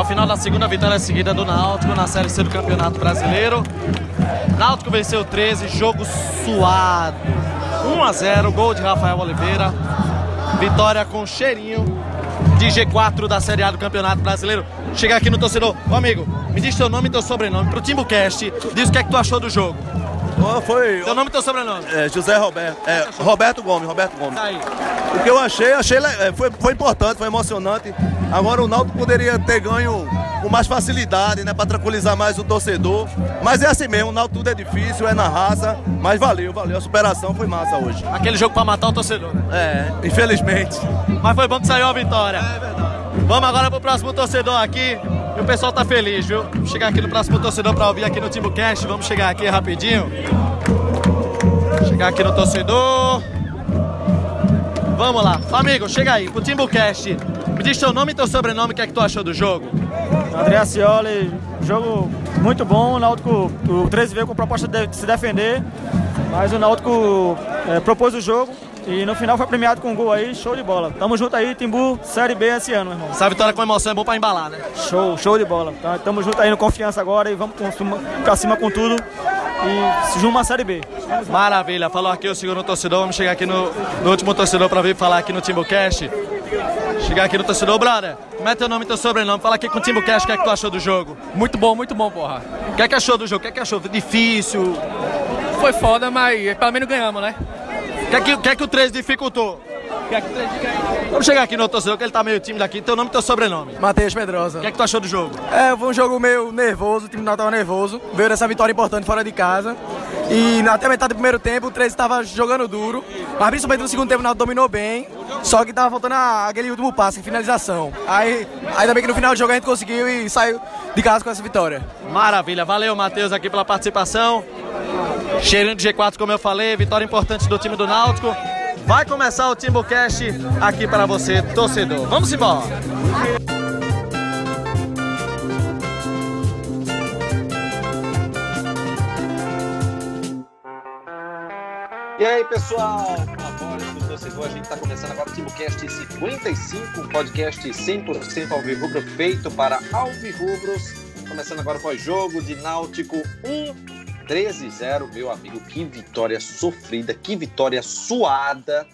o final da segunda vitória seguida do Náutico na Série C do Campeonato Brasileiro. Náutico venceu 13, jogo suado. 1 a 0, gol de Rafael Oliveira. Vitória com cheirinho de G4 da Série A do Campeonato Brasileiro. Chega aqui no torcedor. Ô amigo, me diz teu nome e teu sobrenome pro Timbucast. Diz o que é que tu achou do jogo. Oh, foi. Teu nome e teu sobrenome. É, José Roberto. É, Roberto Gomes, Roberto Gomes. Tá aí. O que eu achei, achei é, foi, foi importante, foi emocionante. Agora o Náutico poderia ter ganho com mais facilidade, né? Pra tranquilizar mais o torcedor. Mas é assim mesmo, o Náutico tudo é difícil, é na raça. Mas valeu, valeu. A superação foi massa hoje. Aquele jogo pra matar o torcedor, né? É, infelizmente. Mas foi bom que saiu a vitória. É verdade. Vamos agora pro próximo torcedor aqui. E o pessoal tá feliz, viu? Vamos chegar aqui no próximo torcedor pra ouvir aqui no TimbuCast. Vamos chegar aqui rapidinho. Chegar aqui no torcedor. Vamos lá. Amigo, chega aí pro TimbuCast. Me diz teu nome e teu sobrenome, o que é que tu achou do jogo? André Cioli, jogo muito bom. O Náutico, o 13 veio com proposta de se defender, mas o Náutico é, propôs o jogo e no final foi premiado com um gol aí, show de bola. Tamo junto aí, Timbu, Série B esse ano, irmão. Essa vitória com emoção é bom pra embalar, né? Show, show de bola. Tá, tamo junto aí no confiança agora e vamos pra cima com tudo e se uma Série B. Maravilha, falou aqui o segundo torcedor, vamos chegar aqui no, no último torcedor pra vir falar aqui no Timbucast. Chegar aqui no torcedor, brother. Como é teu nome e teu sobrenome? Fala aqui com o Timbucast, o que é que tu achou do jogo? Muito bom, muito bom, porra. O que é que achou do jogo? O que é que achou? Difícil? Foi foda, mas pelo menos ganhamos, né? O que é que, que, é que o 13 dificultou? Vamos chegar aqui no torcedor, que ele tá meio tímido aqui. Teu nome e teu sobrenome? Matheus Pedrosa. O que é que tu achou do jogo? É, foi um jogo meio nervoso, o time não tava nervoso. Veio dessa vitória importante fora de casa. E até metade do primeiro tempo o 13 estava jogando duro. Mas principalmente no segundo tempo o Náutico dominou bem. Só que tava faltando aquele último passe, finalização. Aí, ainda bem que no final do jogo a gente conseguiu e saiu de casa com essa vitória. Maravilha, valeu Matheus aqui pela participação. Cheirinho de G4, como eu falei, vitória importante do time do Náutico. Vai começar o TimbuCast aqui para você, torcedor. Vamos embora! E aí, pessoal? Torcedor, a gente está começando agora o TimbuCast 55, um podcast 100% alvirrubro feito para alvirrubros. Começando agora o pós-jogo de Náutico 1, 13-0, meu amigo. Que vitória sofrida, que vitória suada.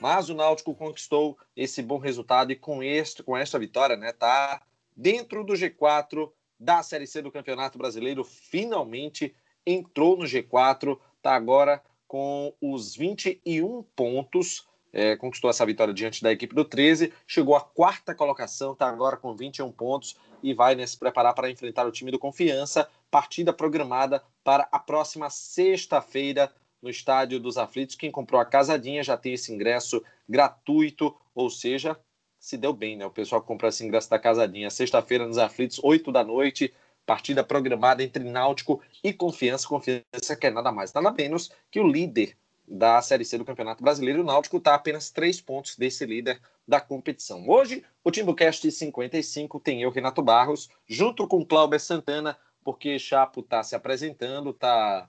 Mas o Náutico conquistou esse bom resultado e com, este, com esta vitória, né, tá dentro do G4 da Série C do Campeonato Brasileiro. Finalmente entrou no G4, tá agora com os 21 pontos. É, conquistou essa vitória diante da equipe do 13, chegou à quarta colocação, tá agora com 21 pontos e vai né, se preparar para enfrentar o time do Confiança. Partida programada para a próxima sexta-feira no Estádio dos Aflitos. Quem comprou a casadinha já tem esse ingresso gratuito, ou seja, se deu bem, né? O pessoal que comprou esse ingresso da casadinha. Sexta-feira nos Aflitos, 8 da noite. Partida programada entre Náutico e Confiança. Confiança que é nada mais, nada menos que o líder da Série C do Campeonato Brasileiro. O Náutico está apenas três pontos desse líder da competição. Hoje, o Timbucast 55 tem eu, Renato Barros, junto com Cláudio Santana, porque Chapo está se apresentando, está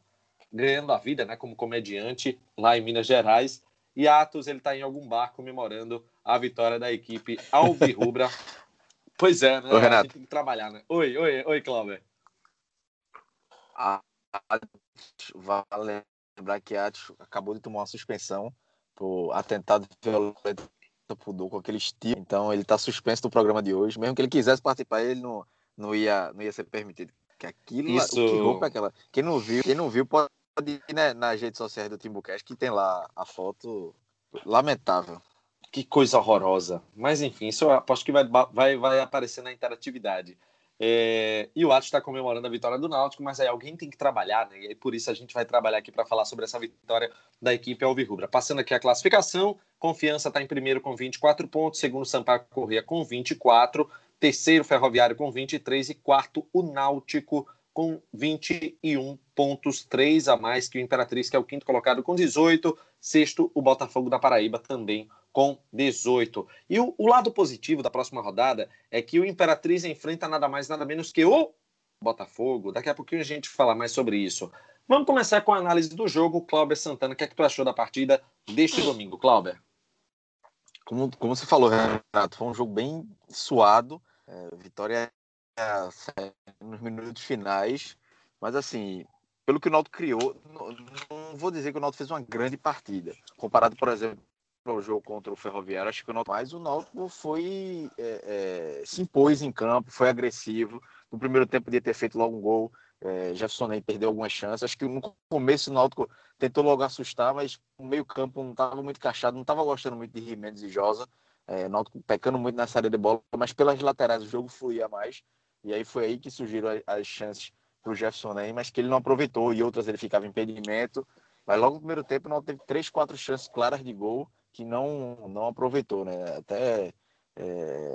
ganhando a vida né, como comediante lá em Minas Gerais. E Atos ele está em algum bar comemorando a vitória da equipe Alvirrubra. pois é, né? Oi, Renato. A gente tem que trabalhar, né? Oi, oi, oi, Cláudio. Vale lembrar que Atos acabou de tomar uma suspensão por atentado violento pudor com aquele estilo. Então ele está suspenso do programa de hoje. Mesmo que ele quisesse participar, ele não, não, ia, não ia ser permitido. Que aquilo, Isso... que roupa é aquela. Quem não viu, quem não viu pode ir né, nas redes sociais do Timbucast que tem lá a foto lamentável. Que coisa horrorosa. Mas enfim, isso eu aposto que vai, vai, vai aparecer na interatividade. É... E o Atos está comemorando a vitória do Náutico, mas aí alguém tem que trabalhar, né? E aí por isso a gente vai trabalhar aqui para falar sobre essa vitória da equipe Alvirrubra. Passando aqui a classificação, Confiança está em primeiro com 24 pontos, segundo Sampaio Corrêa com 24, terceiro Ferroviário com 23 e quarto o Náutico com 21 pontos, 3 a mais que o Imperatriz, que é o quinto colocado com 18, sexto o Botafogo da Paraíba também com 18. E o, o, lado positivo da próxima rodada é que o Imperatriz enfrenta nada mais, nada menos que o Botafogo. Daqui a pouquinho a gente fala mais sobre isso. Vamos começar com a análise do jogo. Cláudio Santana, o que é que tu achou da partida deste domingo, Cláudio? Como, como você falou, Renato, foi um jogo bem suado. É, vitória nos minutos finais, mas assim, pelo que o Náutico criou, não, não, vou dizer que o Náutico fez uma grande partida, comparado, por exemplo, ao jogo contra o Ferroviário, acho que o Náutico, mais o Náutico foi é, é, se impôs em campo, foi agressivo, no primeiro tempo podia ter feito logo um gol, é, Jefferson nem perdeu algumas chances. Acho que no começo o Náutico tentou logo assustar, mas o meio-campo não estava muito encaixado, não estava gostando muito de Jimenez e Josa. É, Náutico pecando muito nessa área de bola, mas pelas laterais o jogo fluía mais. E aí foi aí que surgiram as, chances para o Jefferson Ney, mas que ele não aproveitou. E outras ele ficava em impedimento. Mas logo no primeiro tempo não teve três, quatro chances claras de gol que não, não aproveitou, né? Até é,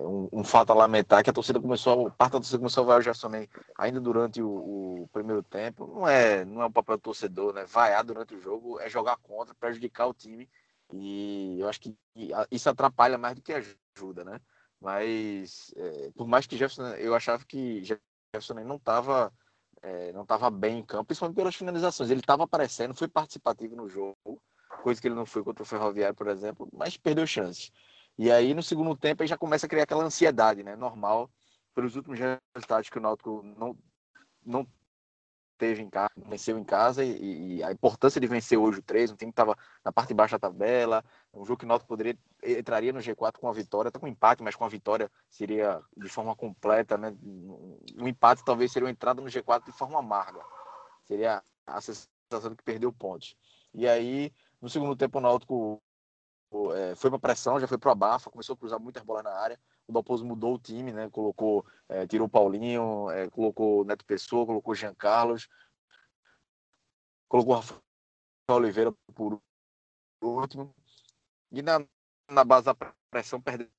um, um, fato a lamentar que a torcida começou, parte da torcida começou a vaiar o Gerson ainda durante o, o, primeiro tempo. Não é, não é o papel do torcedor, né? Vaiar durante o jogo é jogar contra, prejudicar o time. E eu acho que isso atrapalha mais do que ajuda, né? Mas é, por mais que Jefferson, eu achava que Jefferson não estava é, não estava bem em campo, principalmente pelas finalizações. Ele estava aparecendo, foi participativo no jogo, coisa que ele não foi contra o Ferroviário, por exemplo, mas perdeu chances. E aí, no segundo tempo, aí já começa a criar aquela ansiedade, né? Normal, pelos últimos resultados que o Náutico não, não teve em casa, venceu em casa, e, e a importância de vencer hoje o 3, um time que estava na parte de baixo da tabela, um jogo que o Náutico poderia, entraria no G4 com a vitória, até com empate, mas com a vitória seria de forma completa, né? Um empate talvez seria uma entrada no G4 de forma amarga. Seria a sensação de que perdeu pontos. E aí, no segundo tempo, o Náutico é, foi para pressão, já foi para abafa, começou a cruzar muitas bolas na área. O Dalpozo mudou o time, né? Colocou, é, tirou o Paulinho, é, colocou Neto Pessoa, colocou Jean Carlos, colocou Rafael Oliveira por último. E na, na base da pressão, perdendo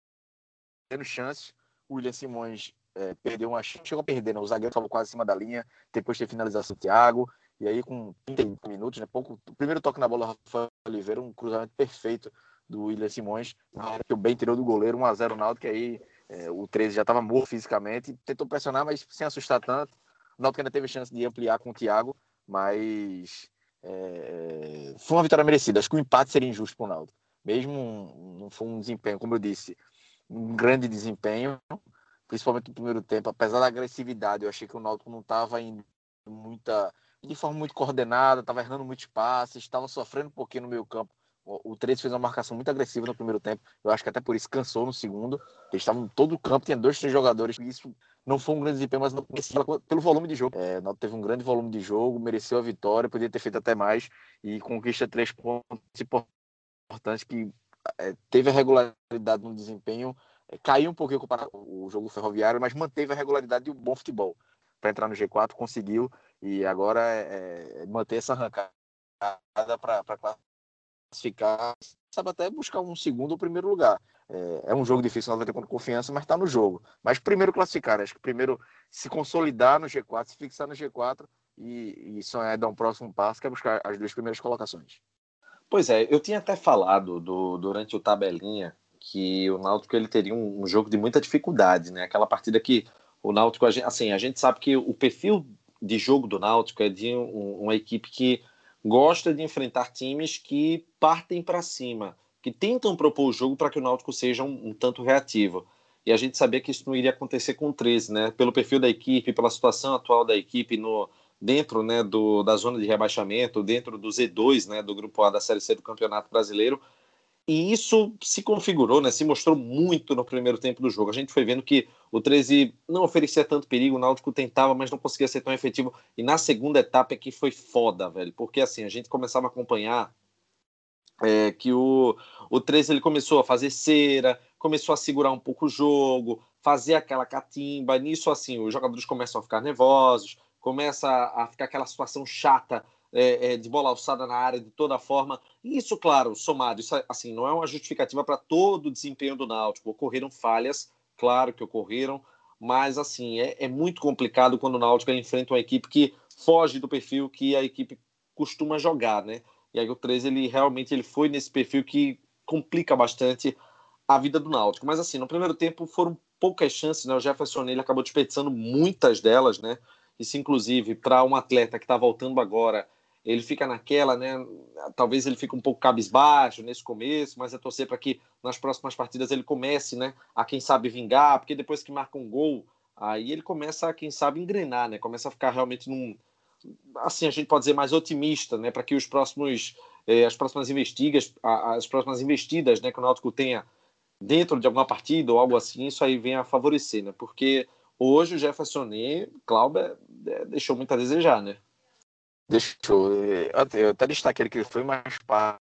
chances, o William Simões é, perdeu uma chance, chegou a perder, né? O zagueiro estava quase acima da linha, depois teve finalização do Thiago, e aí com 30 minutos, né? Pouco, o primeiro toque na bola, Rafael Oliveira, um cruzamento perfeito do William Simões, na hora que o bem tirou do goleiro, 1x0 Náutico, aí é, o 13 já estava morto fisicamente, tentou pressionar, mas sem assustar tanto. O Náutico ainda teve chance de ampliar com o Thiago, mas é, foi uma vitória merecida. Acho que o empate seria injusto para o Náutico. Mesmo não foi um desempenho, como eu disse, um grande desempenho, principalmente no primeiro tempo, apesar da agressividade, eu achei que o Náutico não estava indo muita de forma muito coordenada, estava errando muitos passes, estava sofrendo um pouquinho no meio campo o 13 fez uma marcação muito agressiva no primeiro tempo. Eu acho que até por isso cansou no segundo. Eles estavam todo o campo, tinha dois, três jogadores. Isso não foi um grande desempenho, mas não, pelo volume de jogo. É, não teve um grande volume de jogo, mereceu a vitória, podia ter feito até mais e conquista três pontos importantes que é, teve a regularidade no desempenho. É, caiu um pouquinho comparado o jogo ferroviário, mas manteve a regularidade e o bom futebol. Para entrar no G4, conseguiu e agora é, é manter essa arrancada para classificar, sabe até buscar um segundo ou primeiro lugar. É, é um jogo difícil, nós vai ter confiança, mas está no jogo. Mas primeiro classificar, acho que primeiro se consolidar no G4, se fixar no G4 e, e sonhar dar um próximo passo, que é buscar as duas primeiras colocações. Pois é, eu tinha até falado do, durante o tabelinha que o Náutico ele teria um, um jogo de muita dificuldade, né? Aquela partida que o Náutico, assim, a gente sabe que o perfil de jogo do Náutico é de um, uma equipe que gosta de enfrentar times que partem para cima, que tentam propor o jogo para que o Náutico seja um, um, tanto reativo. E a gente sabia que isso não iria acontecer com o 13, né? Pelo perfil da equipe, pela situação atual da equipe no dentro, né, do, da zona de rebaixamento, dentro do Z2, né, do grupo A da Série C do Campeonato Brasileiro. E isso se configurou, né, se mostrou muito no primeiro tempo do jogo. A gente foi vendo que o 13 não oferecia tanto perigo, o Náutico tentava, mas não conseguia ser tão efetivo. E na segunda etapa é que foi foda, velho, porque assim, a gente começava a acompanhar é, que o, o 13 ele começou a fazer cera, começou a segurar um pouco o jogo, fazer aquela catimba. Nisso, assim, os jogadores começam a ficar nervosos, começa a ficar aquela situação chata é, é, de bola alçada na área de toda forma. Isso, claro, somado, isso assim, não é uma justificativa para todo o desempenho do Náutico. Ocorreram falhas, claro que ocorreram, mas assim, é, é muito complicado quando o Náutico enfrenta uma equipe que foge do perfil que a equipe costuma jogar, né? E aí o 13 ele realmente ele foi nesse perfil que complica bastante a vida do Náutico. Mas assim, no primeiro tempo foram poucas chances, né? O Jefferson ele acabou desperdiçando muitas delas, né? Isso inclusive para um atleta que está voltando agora ele fica naquela, né? Talvez ele fique um pouco cabisbaixo nesse começo, mas é torcer para que nas próximas partidas ele comece, né? A quem sabe vingar, porque depois que marca um gol, aí ele começa, quem sabe, engrenar, né? Começa a ficar realmente num, assim a gente pode dizer mais otimista, né, para que os próximos eh, as próximas investidas, as próximas investidas, né, que o Náutico tenha dentro de alguma partida ou algo assim, isso aí venha a favorecer, né? Porque hoje o Jefferson e Clauber é, deixou muito a desejar, né? Deixou. Eu até destaquei que ele foi mais para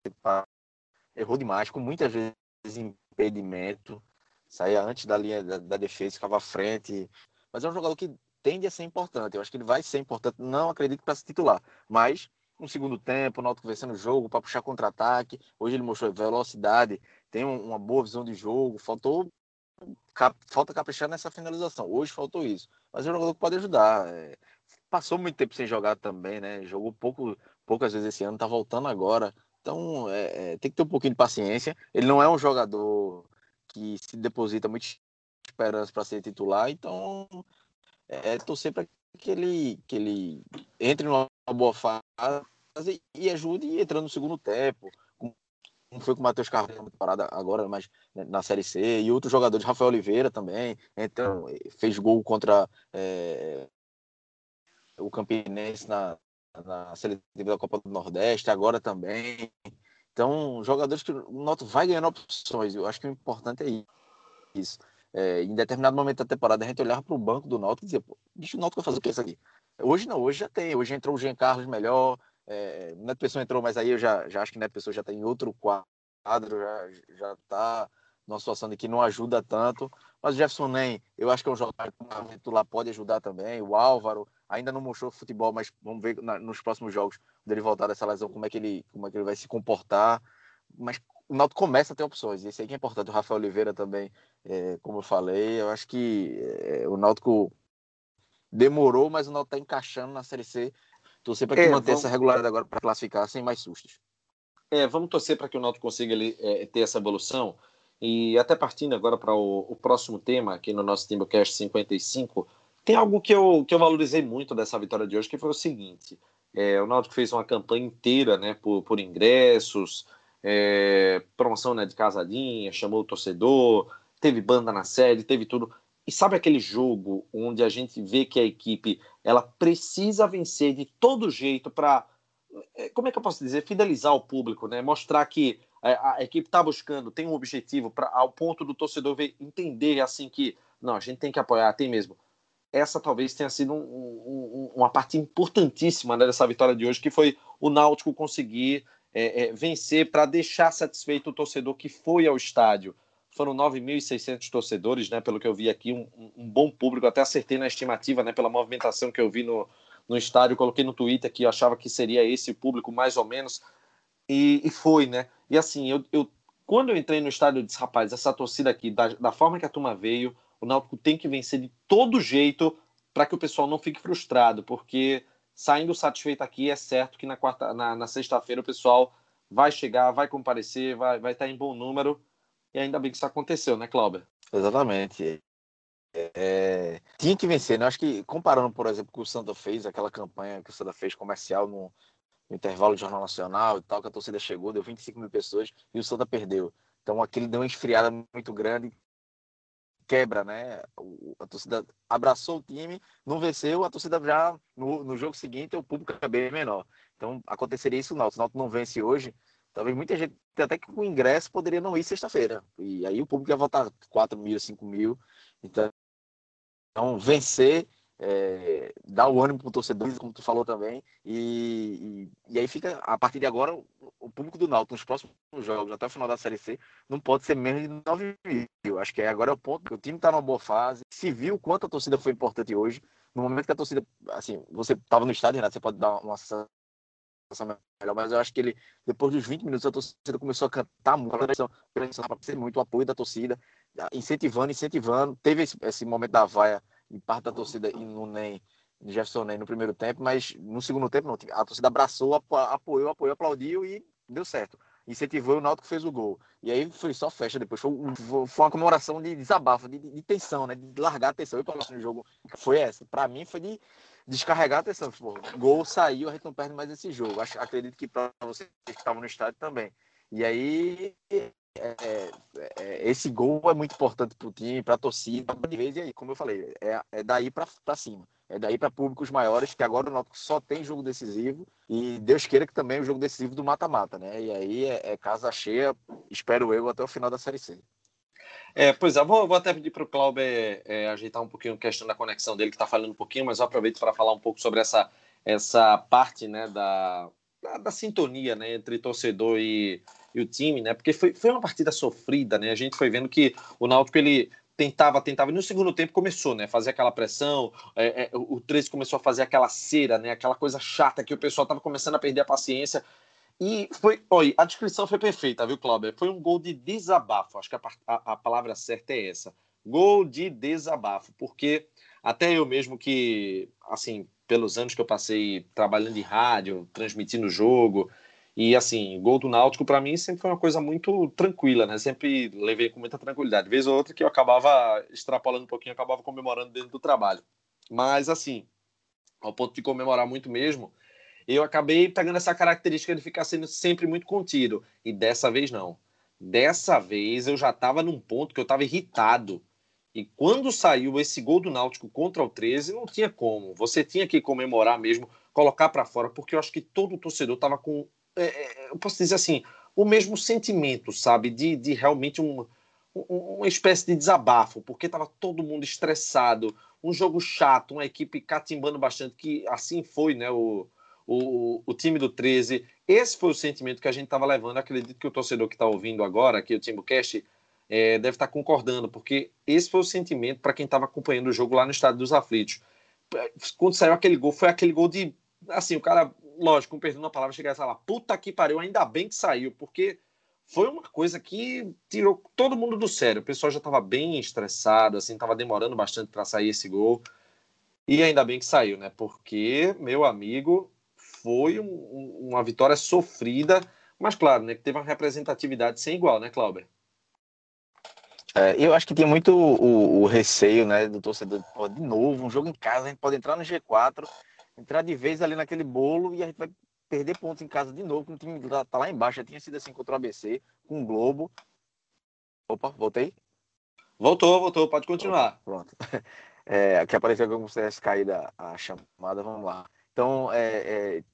errou demais, com muitas vezes impedimento, saía antes da linha da, da defesa, ficava à frente. Mas é um jogador que tende a ser importante. Eu acho que ele vai ser importante. Não acredito para se titular, mas no segundo tempo, o Náutico vencendo o jogo para puxar contra-ataque. Hoje ele mostrou velocidade, tem uma boa visão de jogo. Faltou cap, falta caprichar nessa finalização. Hoje faltou isso, mas é um jogador que pode ajudar. É, passou muito tempo sem jogar também, né? Jogou pouco, poucas vezes esse ano, tá voltando agora. Então é, é, tem que ter um pouquinho de paciência. Ele não é um jogador que se deposita muita esperança para ser titular, então é, torcer para que ele, que ele entre numa boa fase e ajude entrando no segundo tempo. Como foi com o Matheus Carvalho parada agora, mas né, na Série C, e outros jogadores, Rafael Oliveira também, então, fez gol contra é, o Campinense na, na seletiva da Copa do Nordeste, agora também. Então, jogadores que o Noto vai ganhando opções. Eu acho que o importante é isso. É, em determinado momento da temporada, a gente olhava para o banco do Náutico e dizia, pô, bicho, o Náutico fazer o que isso aqui? Hoje não, hoje já tem. Hoje entrou o Jean Carlos melhor, é, Neto Pessoa entrou, mas aí eu já, já acho que Neto Pessoa já está em outro quadro, já, já tá numa situação de que não ajuda tanto. Mas o Jefferson Nem, eu acho que é um jogador que lá pode ajudar também. O Álvaro ainda não mostrou futebol, mas vamos ver na, nos próximos jogos dele voltar dessa lesão como é que ele, como é que ele vai se comportar. Mas o Náutico começa a ter opções, e isso aí que é importante. O Rafael Oliveira também, é, como eu falei, eu acho que é, o Náutico demorou, mas o Náutico está encaixando na Série C. Torcer para que é, manter vamos... essa regularidade agora para classificar sem mais sustos. É, vamos torcer para que o Náutico consiga ele, é, ter essa evolução. E até partindo agora para o, o, próximo tema, aqui no nosso Timbucast 55, tem algo que eu, que eu valorizei muito dessa vitória de hoje, que foi o seguinte: é, o Náutico fez uma campanha inteira né, por, por ingressos, é, promoção né, de casadinha, chamou o torcedor, teve banda na sede, teve tudo. E sabe aquele jogo onde a gente vê que a equipe ela precisa vencer de todo jeito para, é, como é que eu posso dizer, fidelizar o público, né? Mostrar que a, a equipe está buscando, tem um objetivo para ao ponto do torcedor ver, entender assim que não, a gente tem que apoiar, tem mesmo. Essa talvez tenha sido um, um, uma parte importantíssima né, dessa vitória de hoje, que foi o Náutico conseguir é, é, vencer para deixar satisfeito o torcedor que foi ao estádio. Foram 9.600 torcedores, né, pelo que eu vi aqui, um, um, bom público. Até acertei na estimativa, né, pela movimentação que eu vi no, no estádio. Coloquei no Twitter que eu achava que seria esse público, mais ou menos. E, e foi, né? E assim, eu, eu, quando eu entrei no estádio, eu disse, rapaz, essa torcida aqui, da, da forma que a turma veio, o Náutico tem que vencer de todo jeito para que o pessoal não fique frustrado, porque saindo satisfeito aqui, é certo que na, quarta, na, na sexta-feira o pessoal vai chegar, vai comparecer, vai, vai estar em bom número. E ainda bem que isso aconteceu, né, Cláudio? Exatamente. É, tinha que vencer, né? Acho que comparando, por exemplo, com o Santa fez, aquela campanha que o Santa fez comercial no, no intervalo do Jornal Nacional e tal, que a torcida chegou, deu 25 mil pessoas e o Santa perdeu. Então aquele deu uma esfriada muito grande quebra, né? a torcida abraçou o time, não venceu, a torcida já no, no jogo seguinte o público é bem menor. Então aconteceria isso não. Se o Náutico não vence hoje, talvez muita gente até que com ingresso poderia não ir sexta-feira. E aí o público ia votar 4 mil, 5 mil. Então, então vencer é, dar o ânimo para o torcedor, como tu falou também, e, e, e, aí fica, a partir de agora, o, público do Náutico nos próximos jogos, até o final da Série C, não pode ser menos de 9 mil. Acho que agora é o ponto, o time está numa boa fase, se viu quanto a torcida foi importante hoje, no momento que a torcida, assim, você estava no estádio, Renato, você pode dar uma sensação melhor, mas eu acho que ele, depois dos 20 minutos, a torcida começou a cantar muito, ser muito o apoio da torcida, incentivando, incentivando, teve esse, esse momento da vaia em parte da torcida e no NEM, Jefferson NEM no primeiro tempo, mas no segundo tempo não. A torcida abraçou, apoiou, apoiou, aplaudiu e deu certo. Incentivou o Náutico fez o gol. E aí foi só festa depois. Foi, foi uma comemoração de desabafo, de, de, tensão, né? De largar a tensão. Eu falei no jogo foi essa. Para mim foi de descarregar a tensão. Pô, gol saiu, a gente não perde mais esse jogo. Acho, acredito que para vocês que estavam no estádio também. E aí é, é, esse gol é muito importante para o time, para a torcida, de vez, e aí, como eu falei, é, é daí para cima. É daí para públicos maiores, que agora o Náutico só tem jogo decisivo, e Deus queira que também o jogo decisivo do mata-mata, né? E aí é, é casa cheia, espero eu, até o final da Série C. É, pois é, vou, vou até pedir para o é, é, ajeitar um pouquinho a questão da conexão dele, que está falando um pouquinho, mas eu aproveito para falar um pouco sobre essa, essa parte né, da, da, da sintonia né, entre torcedor e, e o time, né? Porque foi, foi uma partida sofrida, né? A gente foi vendo que o Náutico ele tentava, tentava, e no segundo tempo começou, né? Fazer aquela pressão, é, é, o 13 começou a fazer aquela cera, né? Aquela coisa chata que o pessoal tava começando a perder a paciência. E foi, olha, a descrição foi perfeita, viu, Cláudio? Foi um gol de desabafo, acho que a, a, a palavra certa é essa. Gol de desabafo, porque até eu mesmo que, assim, pelos anos que eu passei trabalhando em rádio, transmitindo jogo, e assim, gol do Náutico para mim sempre foi uma coisa muito tranquila, né? Sempre levei com muita tranquilidade. Vez ou outra que eu acabava extrapolando um pouquinho, acabava comemorando dentro do trabalho. Mas assim, ao ponto de comemorar muito mesmo, eu acabei pegando essa característica de ficar sendo sempre muito contido. E dessa vez não. Dessa vez eu já estava num ponto que eu estava irritado. E quando saiu esse gol do Náutico contra o 13, não tinha como. Você tinha que comemorar mesmo, colocar para fora, porque eu acho que todo torcedor estava com é, é, eu posso dizer assim, o mesmo sentimento, sabe? De, de realmente um, uma espécie de desabafo, porque estava todo mundo estressado, um jogo chato, uma equipe catimbando bastante, que assim foi, né? O, o, o time do 13. Esse foi o sentimento que a gente estava levando. Acredito que o torcedor que está ouvindo agora, aqui o Timbucast, é, deve estar tá concordando, porque esse foi o sentimento para quem estava acompanhando o jogo lá no Estádio dos Aflitos. Quando saiu aquele gol, foi aquele gol de. Assim, o cara lógico, com perdão a palavra, chegar a falar, puta que pariu, ainda bem que saiu, porque foi uma coisa que tirou todo mundo do sério. O pessoal já estava bem estressado, assim, estava demorando bastante para sair esse gol. E ainda bem que saiu, né? Porque, meu amigo, foi um, uma vitória sofrida, mas claro, né, que teve uma representatividade sem igual, né, Clauber? É, eu acho que tinha muito o, o, receio, né, do torcedor, pô, de novo, um jogo em casa, a gente pode entrar no G4 entrar de vez ali naquele bolo e a gente vai perder pontos em casa de novo, com o time tá, tá lá embaixo, já tinha sido assim contra o ABC, com o Globo. Opa, voltei? Voltou, voltou, pode continuar. Pronto. É, aqui apareceu como se tivesse caído a, chamada, vamos lá. Então, é, é,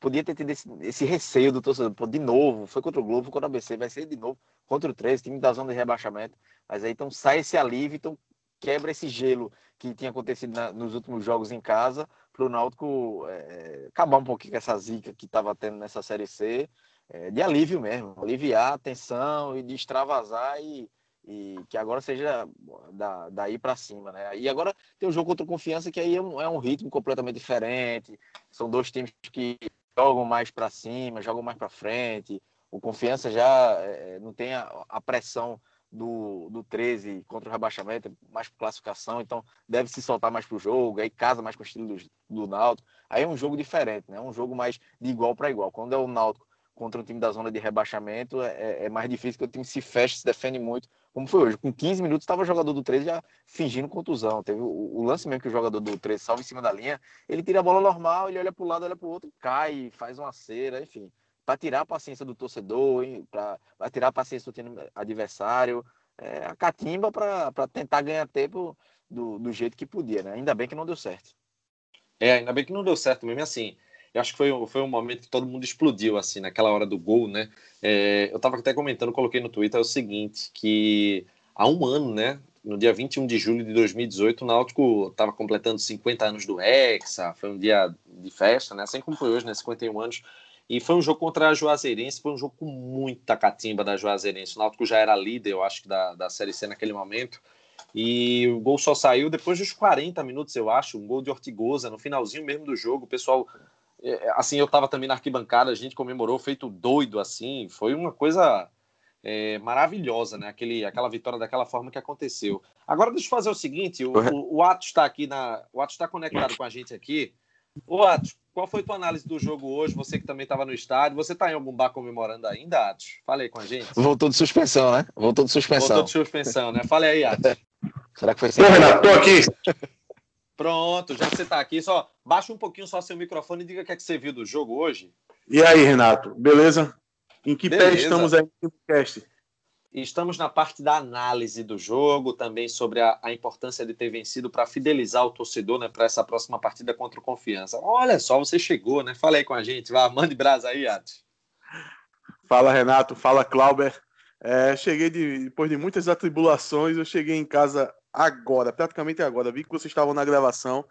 podia ter tido esse, esse, receio do torcedor, Pô, de novo, foi contra o Globo, foi contra o ABC, vai ser de novo contra o 13, time da zona de rebaixamento. Mas aí então sai esse alívio, então quebra esse gelo que tinha acontecido na, nos últimos jogos em casa para o Náutico é, acabar um pouquinho com essa zica que estava tendo nessa Série C, é, de alívio mesmo, aliviar a tensão e de extravasar e, e que agora seja da, daí para cima, né? E agora tem um jogo contra Confiança que aí é um, é um ritmo completamente diferente, são dois times que jogam mais para cima, jogam mais para frente, o Confiança já é, não tem a, a pressão do, do 13 contra o rebaixamento, mais por classificação, então deve se soltar mais pro jogo, aí casa mais com o estilo do, do Náutico. Aí é um jogo diferente, né? Um jogo mais de igual para igual. Quando é o Náutico contra um time da zona de rebaixamento, é, é, é mais difícil que o time se feche, se defende muito, como foi hoje. Com 15 minutos estava o jogador do 13 já fingindo contusão. Teve o, o, lance mesmo que o jogador do 13 salva em cima da linha, ele tira a bola normal, ele olha para o lado, olha para o outro, cai, faz uma cera, enfim para tirar a paciência do torcedor, para tirar a paciência do adversário, é, a catimba para tentar ganhar tempo do, do jeito que podia, né? Ainda bem que não deu certo. É, ainda bem que não deu certo mesmo assim. Eu acho que foi, foi um momento que todo mundo explodiu, assim, naquela hora do gol, né? É, eu estava até comentando, coloquei no Twitter é o seguinte, que há um ano, né? No dia 21 de julho de 2018, o Náutico estava completando 50 anos do Hexa, foi um dia de festa, né? Assim como foi hoje, né? 51 anos. E foi um jogo contra a Juazeirense, foi um jogo com muita catimba da Juazeirense. O Náutico já era líder, eu acho, da, da Série C naquele momento. E o gol só saiu depois dos 40 minutos, eu acho, um gol de Ortigosa, no finalzinho mesmo do jogo. O pessoal, é, assim, eu estava também na arquibancada, a gente comemorou, feito doido, assim. Foi uma coisa é, maravilhosa, né? Aquele, aquela vitória daquela forma que aconteceu. Agora, deixa eu fazer o seguinte: o, o, o Atos está aqui na. O Atos está conectado com a gente aqui. Ô, Atos, qual foi tua análise do jogo hoje? Você que também estava no estádio. Você está em algum bar comemorando ainda, Atos? Fala aí com a gente. Voltou de suspensão, né? Voltou de suspensão. Voltou de suspensão, né? Fala aí, Atos. Será que foi assim? Ô, Renato, tô aqui. Pronto, já que você está aqui, só baixa um pouquinho só seu microfone e diga o que, é que você viu do jogo hoje. E aí, Renato, beleza? Em que beleza. pé estamos aí no cast? Estamos na parte da análise do jogo, também sobre a, a importância de ter vencido para fidelizar o torcedor né, para essa próxima partida contra o Confiança. Olha só, você chegou, né? Fala aí com a gente, vai, mande brasa aí, Atos. Fala, Renato. Fala, Clauber. É, cheguei de, depois de muitas atribulações, eu cheguei em casa agora, praticamente agora. Vi que vocês estavam na gravação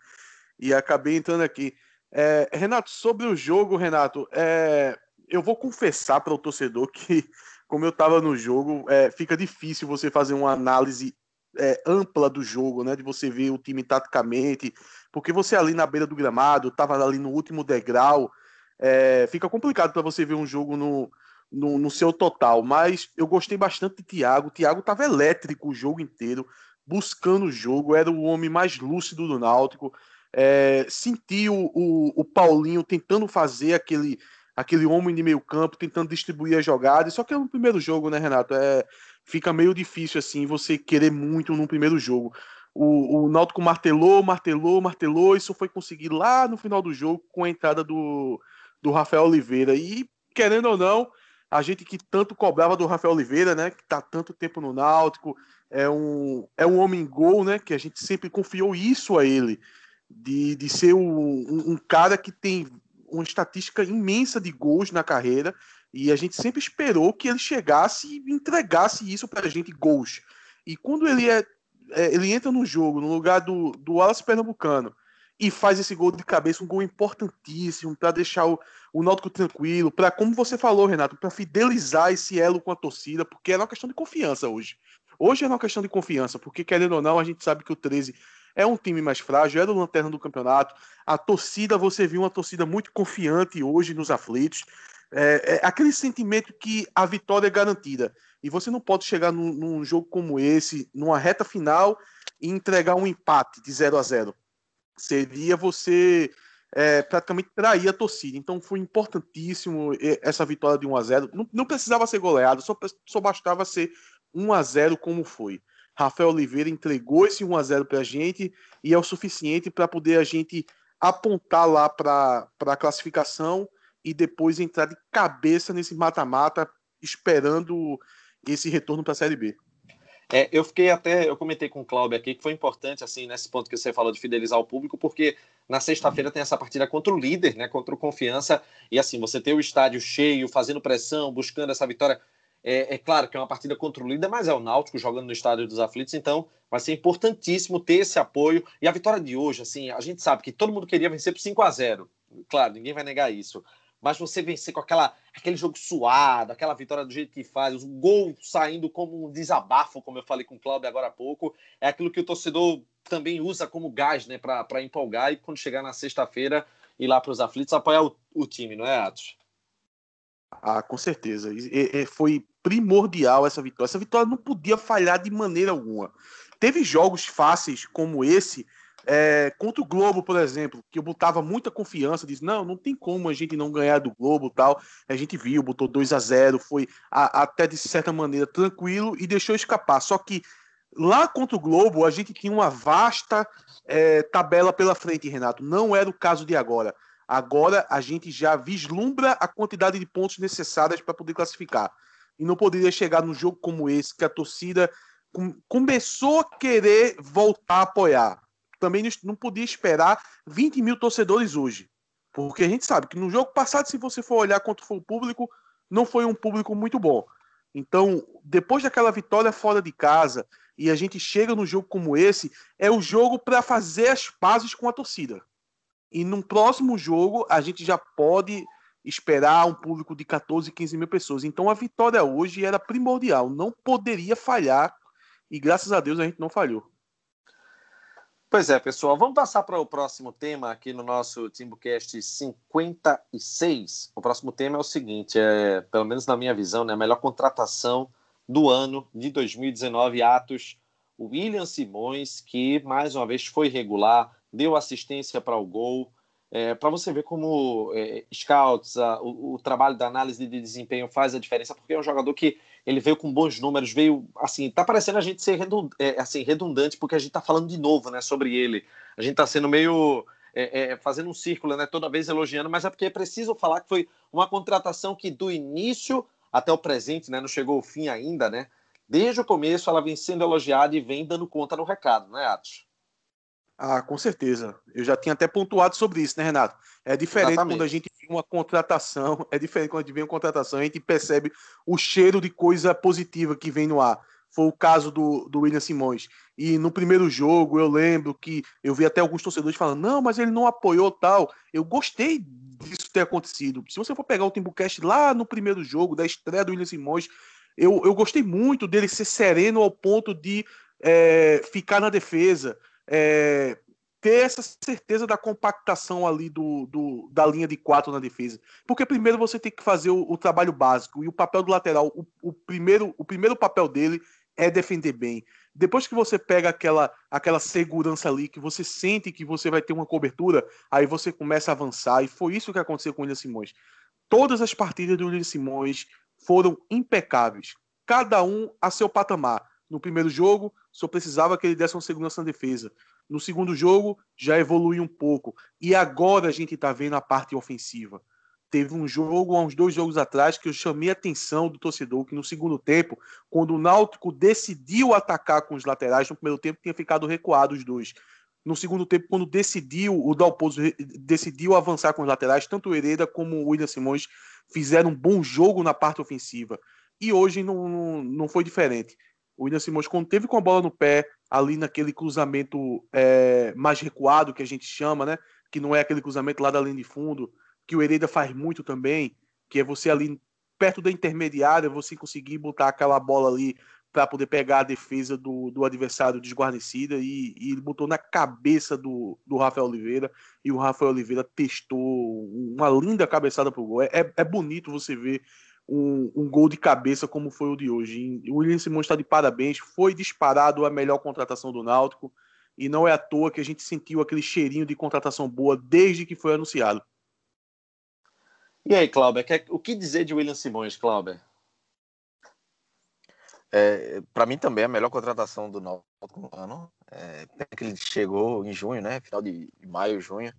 e acabei entrando aqui. É, Renato, sobre o jogo, Renato, é, eu vou confessar para o torcedor que, como eu estava no jogo, é, fica difícil você fazer uma análise é, ampla do jogo, né? De você ver o time taticamente, porque você ali na beira do gramado, estava ali no último degrau, é, fica complicado para você ver um jogo no, no, no, seu total. Mas eu gostei bastante de Thiago. O Thiago estava elétrico o jogo inteiro, buscando o jogo, era o homem mais lúcido do Náutico. É, senti o, o, o, Paulinho tentando fazer aquele, aquele homem de meio campo, tentando distribuir as jogadas. Só que é no primeiro jogo, né, Renato? É, fica meio difícil assim você querer muito no primeiro jogo. O, o Náutico martelou, martelou, martelou, isso foi conseguir lá no final do jogo com a entrada do, do Rafael Oliveira. E, querendo ou não, a gente que tanto cobrava do Rafael Oliveira, né, que está tanto tempo no Náutico, é um, é um homem gol, né, que a gente sempre confiou isso a ele, de, de ser um, um, um cara que tem uma estatística imensa de gols na carreira, e a gente sempre esperou que ele chegasse e entregasse isso para a gente, gols. E quando ele é, é, ele entra no jogo, no lugar do, do Wallace Pernambucano, e faz esse gol de cabeça, um gol importantíssimo para deixar o, o Náutico tranquilo, para, como você falou, Renato, para fidelizar esse elo com a torcida, porque é uma questão de confiança hoje. Hoje é uma questão de confiança, porque querendo ou não, a gente sabe que o 13 é um time mais frágil, é do lanterna do campeonato. A torcida, você viu uma torcida muito confiante hoje nos aflitos. É, é aquele sentimento que a vitória é garantida. E você não pode chegar num, num jogo como esse, numa reta final, e entregar um empate de 0 a 0 seria você é, praticamente trair a torcida. Então foi importantíssimo essa vitória de 1 a 0 Não, não precisava ser goleado, só, só bastava ser 1 a 0 como foi. Rafael Oliveira entregou esse 1 a 0 para a gente e é o suficiente para poder a gente apontar lá para a classificação e depois entrar de cabeça nesse mata-mata, esperando esse retorno para a Série B. É, eu fiquei até, eu comentei com o Cláudio aqui que foi importante, assim, nesse ponto que você falou de fidelizar o público, porque na sexta-feira tem essa partida contra o líder, né, contra o Confiança, e assim, você ter o estádio cheio, fazendo pressão, buscando essa vitória. É, é, claro que é uma partida líder, mas é o Náutico jogando no estádio dos aflitos, então vai ser importantíssimo ter esse apoio. E a vitória de hoje, assim, a gente sabe que todo mundo queria vencer por 5 a 0 Claro, ninguém vai negar isso mas você vencer com aquela, aquele jogo suado, aquela vitória do jeito que faz, o gol saindo como um desabafo, como eu falei com o Cláudio agora há pouco, é aquilo que o torcedor também usa como gás né, para empolgar e quando chegar na sexta-feira ir lá para os aflitos apoiar o, o, time, não é, Atos? Ah, com certeza. E, e, foi primordial essa vitória. Essa vitória não podia falhar de maneira alguma. Teve jogos fáceis como esse é, contra o Globo, por exemplo, que eu botava muita confiança, disse, não, não tem como a gente não ganhar do Globo tal. A gente viu, botou 2 a 0 foi a, até de certa maneira tranquilo e deixou escapar. Só que lá contra o Globo, a gente tinha uma vasta é, tabela pela frente, Renato. Não era o caso de agora. Agora a gente já vislumbra a quantidade de pontos necessárias para poder classificar. E não poderia chegar num jogo como esse, que a torcida começou a querer voltar a apoiar também não podia esperar 20 mil torcedores hoje. Porque a gente sabe que no jogo passado, se você for olhar quanto foi o público, não foi um público muito bom. Então, depois daquela vitória fora de casa, e a gente chega num jogo como esse, é o jogo para fazer as pazes com a torcida. E num próximo jogo, a gente já pode esperar um público de 14, 15 mil pessoas. Então, a vitória hoje era primordial, não poderia falhar, e graças a Deus a gente não falhou. Pois é, pessoal, vamos passar para o próximo tema aqui no nosso TimbuCast 56. O próximo tema é o seguinte, é, pelo menos na minha visão, né, a melhor contratação do ano de 2019, Atos, William Simões, que mais uma vez foi regular, deu assistência para o gol, é, para você ver como é, scouts, a, o, o, trabalho da análise de desempenho faz a diferença, porque é um jogador que ele veio com bons números, veio assim, tá parecendo a gente ser é, assim, redundante porque a gente tá falando de novo, né, sobre ele. A gente tá sendo meio é, é, fazendo um círculo, né, toda vez elogiando, mas é porque é preciso falar que foi uma contratação que do início até o presente, né, não chegou ao fim ainda, né, desde o começo ela vem sendo elogiada e vem dando conta no recado, não é, Atos? Ah, com certeza. Eu já tinha até pontuado sobre isso, né, Renato? É diferente Exatamente. quando a gente vê uma contratação, é diferente quando a gente vê uma contratação, a gente percebe o cheiro de coisa positiva que vem no ar. Foi o caso do, do William Simões. E no primeiro jogo, eu lembro que eu vi até alguns torcedores falando: não, mas ele não apoiou tal. Eu gostei disso ter acontecido. Se você for pegar o Timbucast lá no primeiro jogo, da estreia do William Simões, eu, eu gostei muito dele ser sereno ao ponto de é, ficar na defesa, é, ter essa certeza da compactação ali do, do, da linha de quatro na defesa. Porque primeiro você tem que fazer o, o trabalho básico e o papel do lateral, o, o, primeiro, o primeiro papel dele é defender bem. Depois que você pega aquela, aquela segurança ali, que você sente que você vai ter uma cobertura, aí você começa a avançar. E foi isso que aconteceu com o William Simões. Todas as partidas do William Simões foram impecáveis. Cada um a seu patamar. No primeiro jogo, só precisava que ele desse uma segurança na defesa. No segundo jogo, já evoluiu um pouco. E agora a gente está vendo a parte ofensiva. Teve um jogo, há uns dois jogos atrás, que eu chamei a atenção do torcedor, que no segundo tempo, quando o Náutico decidiu atacar com os laterais, no primeiro tempo tinha ficado recuado os dois. No segundo tempo, quando decidiu, o Dalpozo decidiu avançar com os laterais, tanto o Hereda como o William Simões fizeram um bom jogo na parte ofensiva. E hoje não, não, não foi diferente. O William Simões, quando teve com a bola no pé, ali naquele cruzamento é, mais recuado, que a gente chama, né? Que não é aquele cruzamento lá da linha de fundo, que o Hereda faz muito também, que é você ali perto da intermediária, você conseguir botar aquela bola ali para poder pegar a defesa do, do adversário desguarnecida e, e, ele botou na cabeça do, do Rafael Oliveira e o Rafael Oliveira testou uma linda cabeçada pro gol. É, é bonito você ver um, um, gol de cabeça como foi o de hoje. O William Simões está de parabéns, foi disparado a melhor contratação do Náutico e não é à toa que a gente sentiu aquele cheirinho de contratação boa desde que foi anunciado. E aí, Cláudio, o que dizer de William Simões, Cláudio? É, para mim também é a melhor contratação do Náutico no ano. É, que ele chegou em junho, né? Final de maio, junho.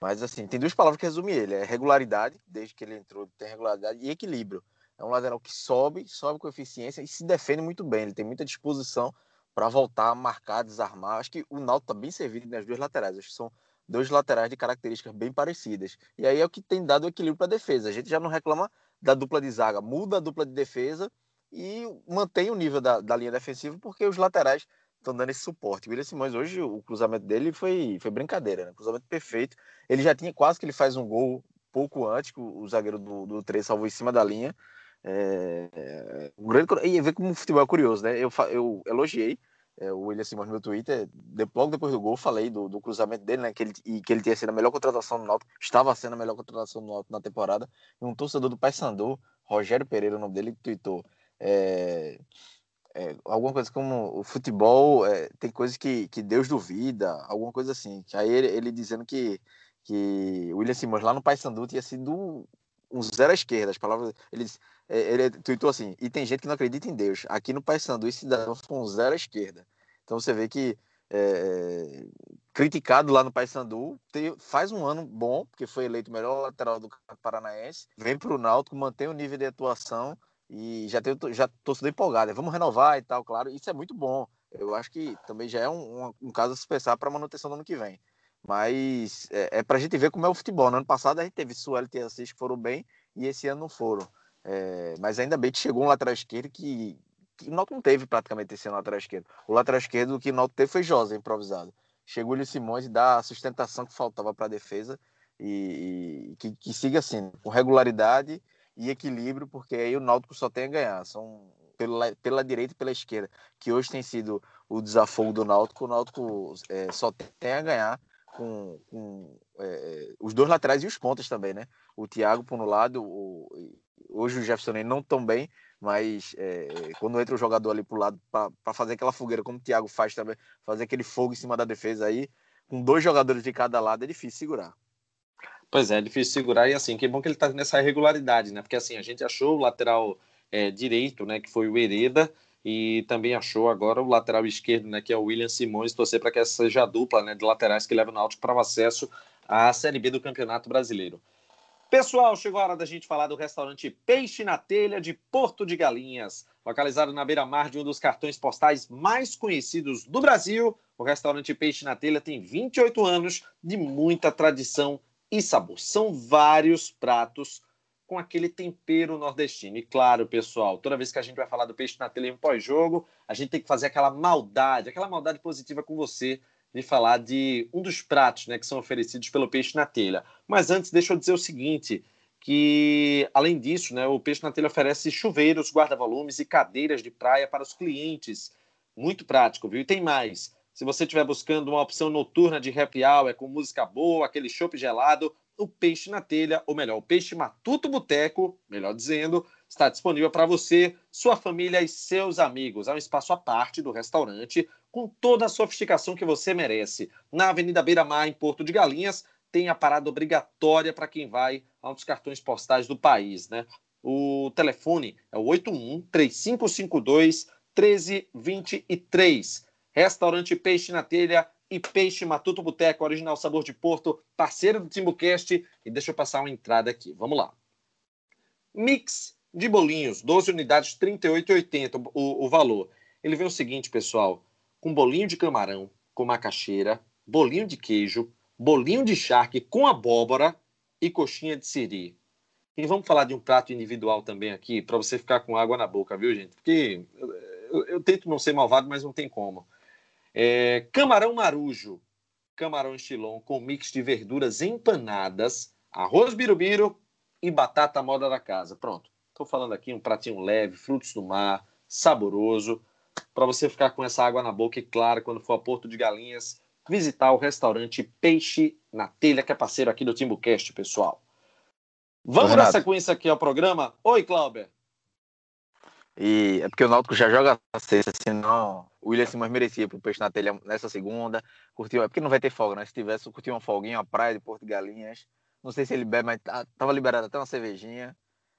Mas assim, tem duas palavras que resumem ele: é regularidade, desde que ele entrou, tem regularidade, e equilíbrio. É um lateral que sobe, sobe com eficiência e se defende muito bem. Ele tem muita disposição para voltar, marcar, desarmar. Acho que o Náutico está bem servido nas duas laterais. Acho que são dois laterais de características bem parecidas. E aí é o que tem dado equilíbrio para a defesa. A gente já não reclama da dupla de zaga, muda a dupla de defesa e mantém o nível da, da linha defensiva porque os laterais estão dando esse suporte. O William Simões hoje, o cruzamento dele foi, foi brincadeira, né? Cruzamento perfeito. Ele já tinha quase que ele faz um gol pouco antes, que o, zagueiro do, do 3 salvou em cima da linha. É, um grande, e ver como o futebol é curioso, né? Eu, eu elogiei é, o William Simões no meu Twitter, de, logo depois do gol, falei do, do, cruzamento dele, né? Que ele, e que ele tinha sido a melhor contratação do Náutico, estava sendo a melhor contratação do Náutico na temporada. E um torcedor do Paysandu, Rogério Pereira, o nome dele, tweetou. É, é, alguma coisa como o futebol é, tem coisas que, que Deus duvida, alguma coisa assim. Aí ele, ele dizendo que, que William Simões lá no Paysandu tinha sido um zero à esquerda. As palavras. Ele, é, ele tweetou assim: e tem gente que não acredita em Deus. Aqui no Paysandu, esse cidadão foi um zero à esquerda. Então você vê que é, criticado lá no Paysandu, faz um ano bom, porque foi eleito o melhor lateral do Paranaense, vem para o Náutico, mantém o nível de atuação e já tenho, já torcedor empolgado. Vamos renovar e tal, claro. Isso é muito bom. Eu acho que também já é um, um, caso a se pensar para manutenção do ano que vem. Mas é, é para a gente ver como é o futebol. No ano passado a gente teve Sueli e Assis que foram bem e esse ano não foram. É, mas ainda bem que chegou um lateral esquerdo que, que o não teve praticamente esse ano lateral esquerdo. O lateral esquerdo que o teve foi Josa, improvisado. Chegou o William Simões e dá a sustentação que faltava para a defesa e, e que, que siga assim, com regularidade e equilíbrio, porque aí o Náutico só tem a ganhar. São pela, pela direita e pela esquerda, que hoje tem sido o desafogo do Náutico, o Náutico é, só tem a ganhar com, com é, os dois laterais e os pontas também, né? O Thiago por um lado, o, hoje o Jefferson não tão bem, mas é, quando entra o jogador ali pro lado para fazer aquela fogueira, como o Thiago faz também, fazer aquele fogo em cima da defesa aí, com dois jogadores de cada lado é difícil segurar. Pois é, é difícil segurar e assim, que bom que ele está nessa irregularidade, né? Porque assim, a gente achou o lateral é, direito, né, que foi o Hereda, e também achou agora o lateral esquerdo, né, que é o William Simões, torcer para que essa seja a dupla, né, de laterais que leva o Náutico para o acesso à Série B do Campeonato Brasileiro. Pessoal, chegou a hora da gente falar do restaurante Peixe na Telha de Porto de Galinhas. Localizado na beira-mar de um dos cartões postais mais conhecidos do Brasil, o restaurante Peixe na Telha tem 28 anos de muita tradição e sabor. São vários pratos com aquele tempero nordestino. E claro, pessoal, toda vez que a gente vai falar do Peixe na Telha em pós-jogo, a gente tem que fazer aquela maldade, aquela maldade positiva com você de falar de um dos pratos né, que são oferecidos pelo Peixe na Telha. Mas antes, deixa eu dizer o seguinte que, além disso, né, o Peixe na Telha oferece chuveiros, guarda-volumes e cadeiras de praia para os clientes. Muito prático, viu? E tem mais. Se você estiver buscando uma opção noturna de happy hour com música boa, aquele chopp gelado, o Peixe na Telha, ou melhor, o Peixe Matuto Boteco, melhor dizendo, está disponível para você, sua família e seus amigos. É um espaço à parte do restaurante, com toda a sofisticação que você merece. Na Avenida Beira Mar, em Porto de Galinhas, tem a parada obrigatória para quem vai a um dos cartões postais do país, né? O telefone é o 81 3552 1323. Restaurante Peixe na Telha e Peixe Matuto Boteco, original sabor de Porto, parceiro do Timbucast. E deixa eu passar uma entrada aqui. Vamos lá. Mix de bolinhos, 12 unidades, R$ 38,80 o, o valor. Ele vem o seguinte, pessoal, com bolinho de camarão, com macaxeira, bolinho de queijo, bolinho de charque com abóbora e coxinha de siri. E vamos falar de um prato individual também aqui, para você ficar com água na boca, viu, gente? Porque eu, eu, eu tento não ser malvado, mas não tem como. É, camarão marujo, camarão estilon com mix de verduras empanadas, arroz birubiru e batata moda da casa. Pronto. Estou falando aqui um pratinho leve, frutos do mar, saboroso, para você ficar com essa água na boca e, claro, quando for a Porto de Galinhas, visitar o restaurante Peixe na Telha, que é parceiro aqui do TimbuCast, pessoal. Vamos dar sequência aqui ao programa. Oi, Clauber. E é porque o Náutico já joga a sexta, senão o William Simões merecia pro Peixe na Telha nessa segunda. Curtiu, é porque não vai ter folga, né? Se tivesse, curtiu uma folguinha, uma praia de Porto de Galinhas. Não sei se ele bebe, mas tá, tava liberado até uma cervejinha.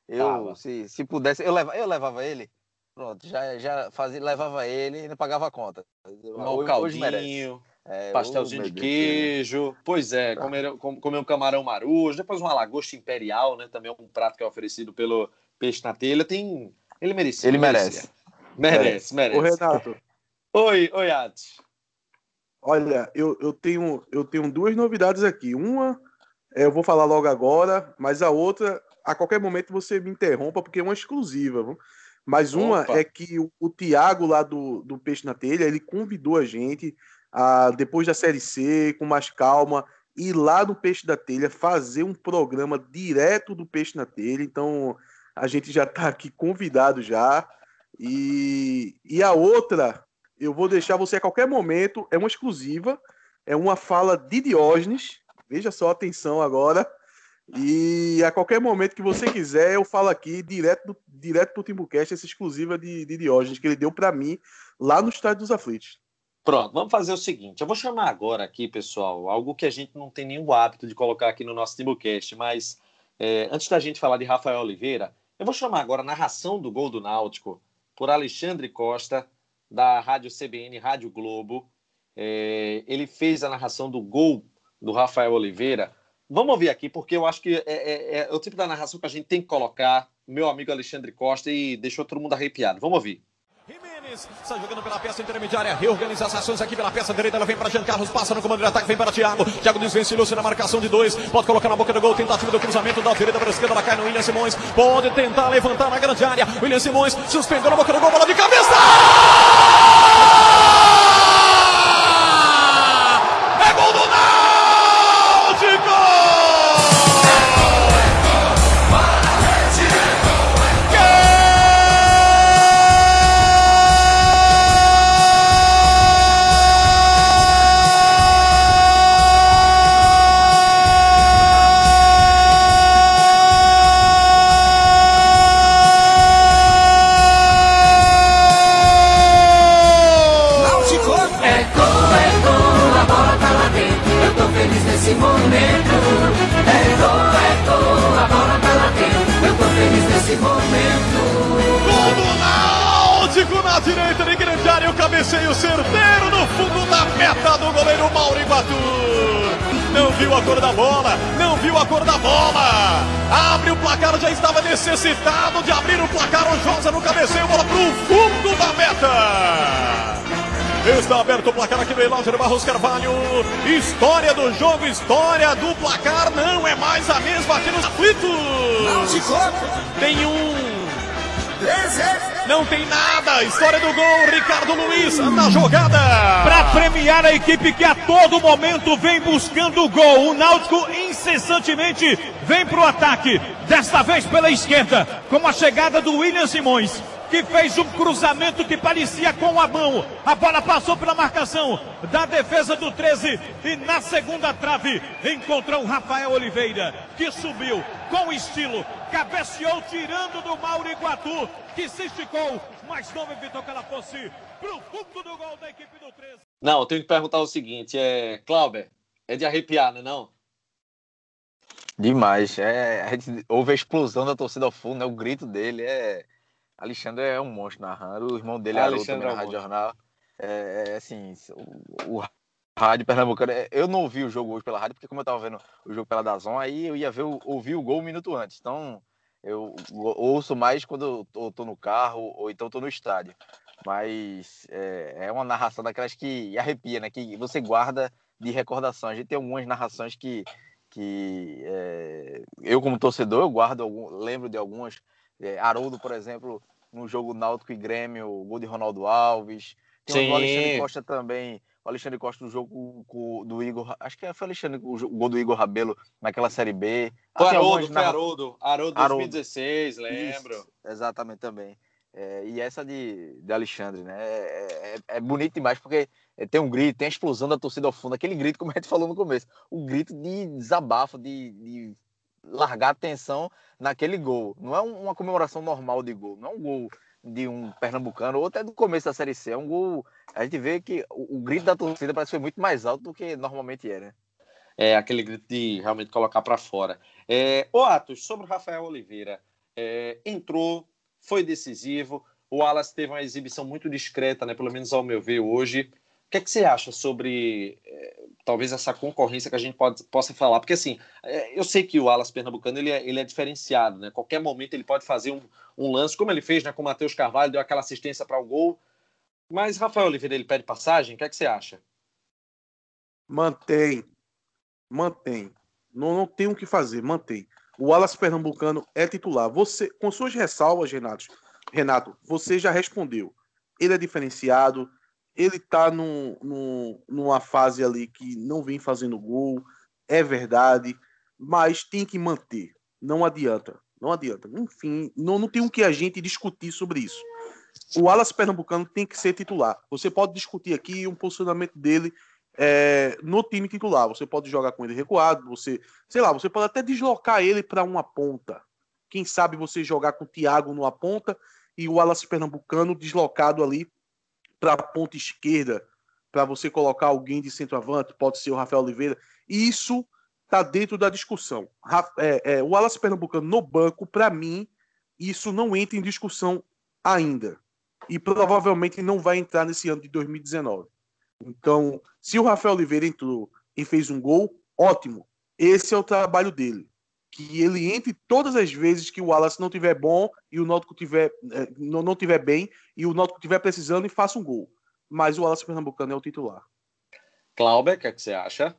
Eu, se, se pudesse, eu levava, eu levava ele. Pronto, já, já fazia, levava ele e não pagava a conta. Um caldinho, é, pastelzinho de queijo. Pois é, tá. comer, comer um camarão marujo, depois uma lagosta imperial, né? Também é um prato que é oferecido pelo Peixe na Telha. Tem ele merecia. Ele merece. Merece, merece. Ô, Renato. Oi, oi, Ati. Olha, eu, eu, tenho, eu tenho duas novidades aqui. Uma, é, eu vou falar logo agora, mas a outra, a qualquer momento você me interrompa, porque é uma exclusiva. Viu? Mas uma Opa. é que o, o Tiago, lá do, do Peixe na Telha, ele convidou a gente, a, depois da Série C, com mais calma, ir lá no Peixe da Telha, fazer um programa direto do Peixe na Telha. Então, a gente já está aqui convidado já. E, e a outra, eu vou deixar você a qualquer momento, é uma exclusiva, é uma fala de Diógenes. Veja só, atenção agora. E a qualquer momento que você quiser, eu falo aqui direto, direto pro Timbucast, essa exclusiva de, de Diógenes, que ele deu para mim lá no Estádio dos Aflitos. Pronto, vamos fazer o seguinte. Eu vou chamar agora aqui, pessoal, algo que a gente não tem nenhum hábito de colocar aqui no nosso Timbucast, mas é, antes da gente falar de Rafael Oliveira, eu vou chamar agora a narração do gol do Náutico por Alexandre Costa, da Rádio CBN, Rádio Globo. É, ele fez a narração do gol do Rafael Oliveira. Vamos ouvir aqui, porque eu acho que é, é, é, o tipo da narração que a gente tem que colocar. Meu amigo Alexandre Costa e deixou todo mundo arrepiado. Vamos ouvir. Jimenez está jogando pela peça intermediária, reorganiza as ações aqui pela peça direita, ela vem para Jean Carlos, passa no comando de ataque, vem para Thiago, Thiago desvence Lúcio na marcação de dois, pode colocar na boca do gol, tentativa do cruzamento da direita para a esquerda, ela cai no William Simões, pode tentar levantar na grande área, William Simões suspendeu na boca do gol, bola de cabeça! Cabeceio certeiro no fundo da meta do goleiro Mauro Iguatu. Não viu a cor da bola, não viu a cor da bola. Abre o placar, já estava necessitado de abrir o placar. O Josa no cabeceio, bola pro fundo da meta. Está aberto o placar aqui no Elógio Barros Carvalho. História do jogo, história do placar. Não é mais a mesma aqui nos aflitos. Tem um. Não tem nada. História do gol. Ricardo Luiz na jogada. Para premiar a equipe que a todo momento vem buscando o gol. O Náutico incessantemente vem para o ataque. Desta vez pela esquerda, com a chegada do William Simões que fez um cruzamento que parecia com a mão. A bola passou pela marcação da defesa do 13 e na segunda trave encontrou Rafael Oliveira, que subiu com estilo, cabeceou tirando do Mauro Iguatu, que se esticou, mas não evitou que ela fosse pro fundo do gol da equipe do 13. Não, eu tenho que perguntar o seguinte, é, Clauber, é de arrepiar, não é não? Demais. É, a gente ouve a explosão da torcida ao fundo, né? O grito dele é Alexandre é um monstro narrando, o irmão dele é também na é Rádio Jornal. É, é, assim, o, o rádio pernambucano, é, eu não ouvi o jogo hoje pela rádio, porque como eu tava vendo o jogo pela Dazon, aí eu ia ver, ouvir o gol um minuto antes. Então, eu ouço mais quando eu tô no carro ou então tô no estádio. Mas é, é uma narração daquelas que arrepia, né? Que você guarda de recordação. A gente tem algumas narrações que, que é, eu, como torcedor, eu guardo, algum, lembro de algumas é, Haroldo, por exemplo, no jogo Náutico e Grêmio, o gol de Ronaldo Alves. Tem Sim. o Alexandre Costa também. O Alexandre Costa no jogo com, do Igor. Acho que foi o Alexandre, o gol do Igor Rabelo naquela Série B. Foi Haroldo, foi Haroldo. Haroldo 2016, lembro. Isso, exatamente também. É, e essa de, de Alexandre, né? É, é, é, bonito demais porque tem um grito, tem a explosão da torcida ao fundo, aquele grito, como a gente falou no começo, o grito de desabafo, de, de largar atenção naquele gol. Não é uma comemoração normal de gol, não é um gol de um pernambucano, ou até do começo da Série C. É um gol. A gente vê que o, o grito da torcida parece que foi muito mais alto do que normalmente era. É, aquele grito de realmente colocar para fora. É, o Atos, sobre o Rafael Oliveira, é, entrou, foi decisivo. O Alas teve uma exibição muito discreta, né, pelo menos ao meu ver hoje. O que, é que você acha sobre é, talvez essa concorrência que a gente pode, possa falar? Porque assim, é, eu sei que o Alas Pernambucano ele é, ele é diferenciado, né? Qualquer momento ele pode fazer um, um lance, como ele fez né, com o Matheus Carvalho, deu aquela assistência para o gol. Mas Rafael Oliveira ele pede passagem? O que, é que você acha? Mantém. Mantém. Não, não tem o que fazer, mantém. O Alas Pernambucano é titular. Você, com suas ressalvas, Renato, Renato, você já respondeu. Ele é diferenciado, ele tá num, num, numa fase ali que não vem fazendo gol, é verdade, mas tem que manter. Não adianta. Não adianta. Enfim, não, não tem o que a gente discutir sobre isso. O Alas Pernambucano tem que ser titular. Você pode discutir aqui um posicionamento dele é, no time titular. Você pode jogar com ele recuado, você, sei lá, você pode até deslocar ele para uma ponta. Quem sabe você jogar com o Thiago numa ponta e o Alas Pernambucano deslocado ali para a ponta esquerda, para você colocar alguém de centroavante, pode ser o Rafael Oliveira. Isso está dentro da discussão. É, é, o Wallace Pernambucano no banco, para mim, isso não entra em discussão ainda. E provavelmente não vai entrar nesse ano de 2019. Então, se o Rafael Oliveira entrou e fez um gol, ótimo. Esse é o trabalho dele. Que ele entre todas as vezes que o Wallace não tiver bom e o Náutico tiver, é, não, não tiver bem e o Náutico tiver precisando e faça um gol. Mas o Wallace Pernambucano é o titular. Cláudio, o que, é que você acha?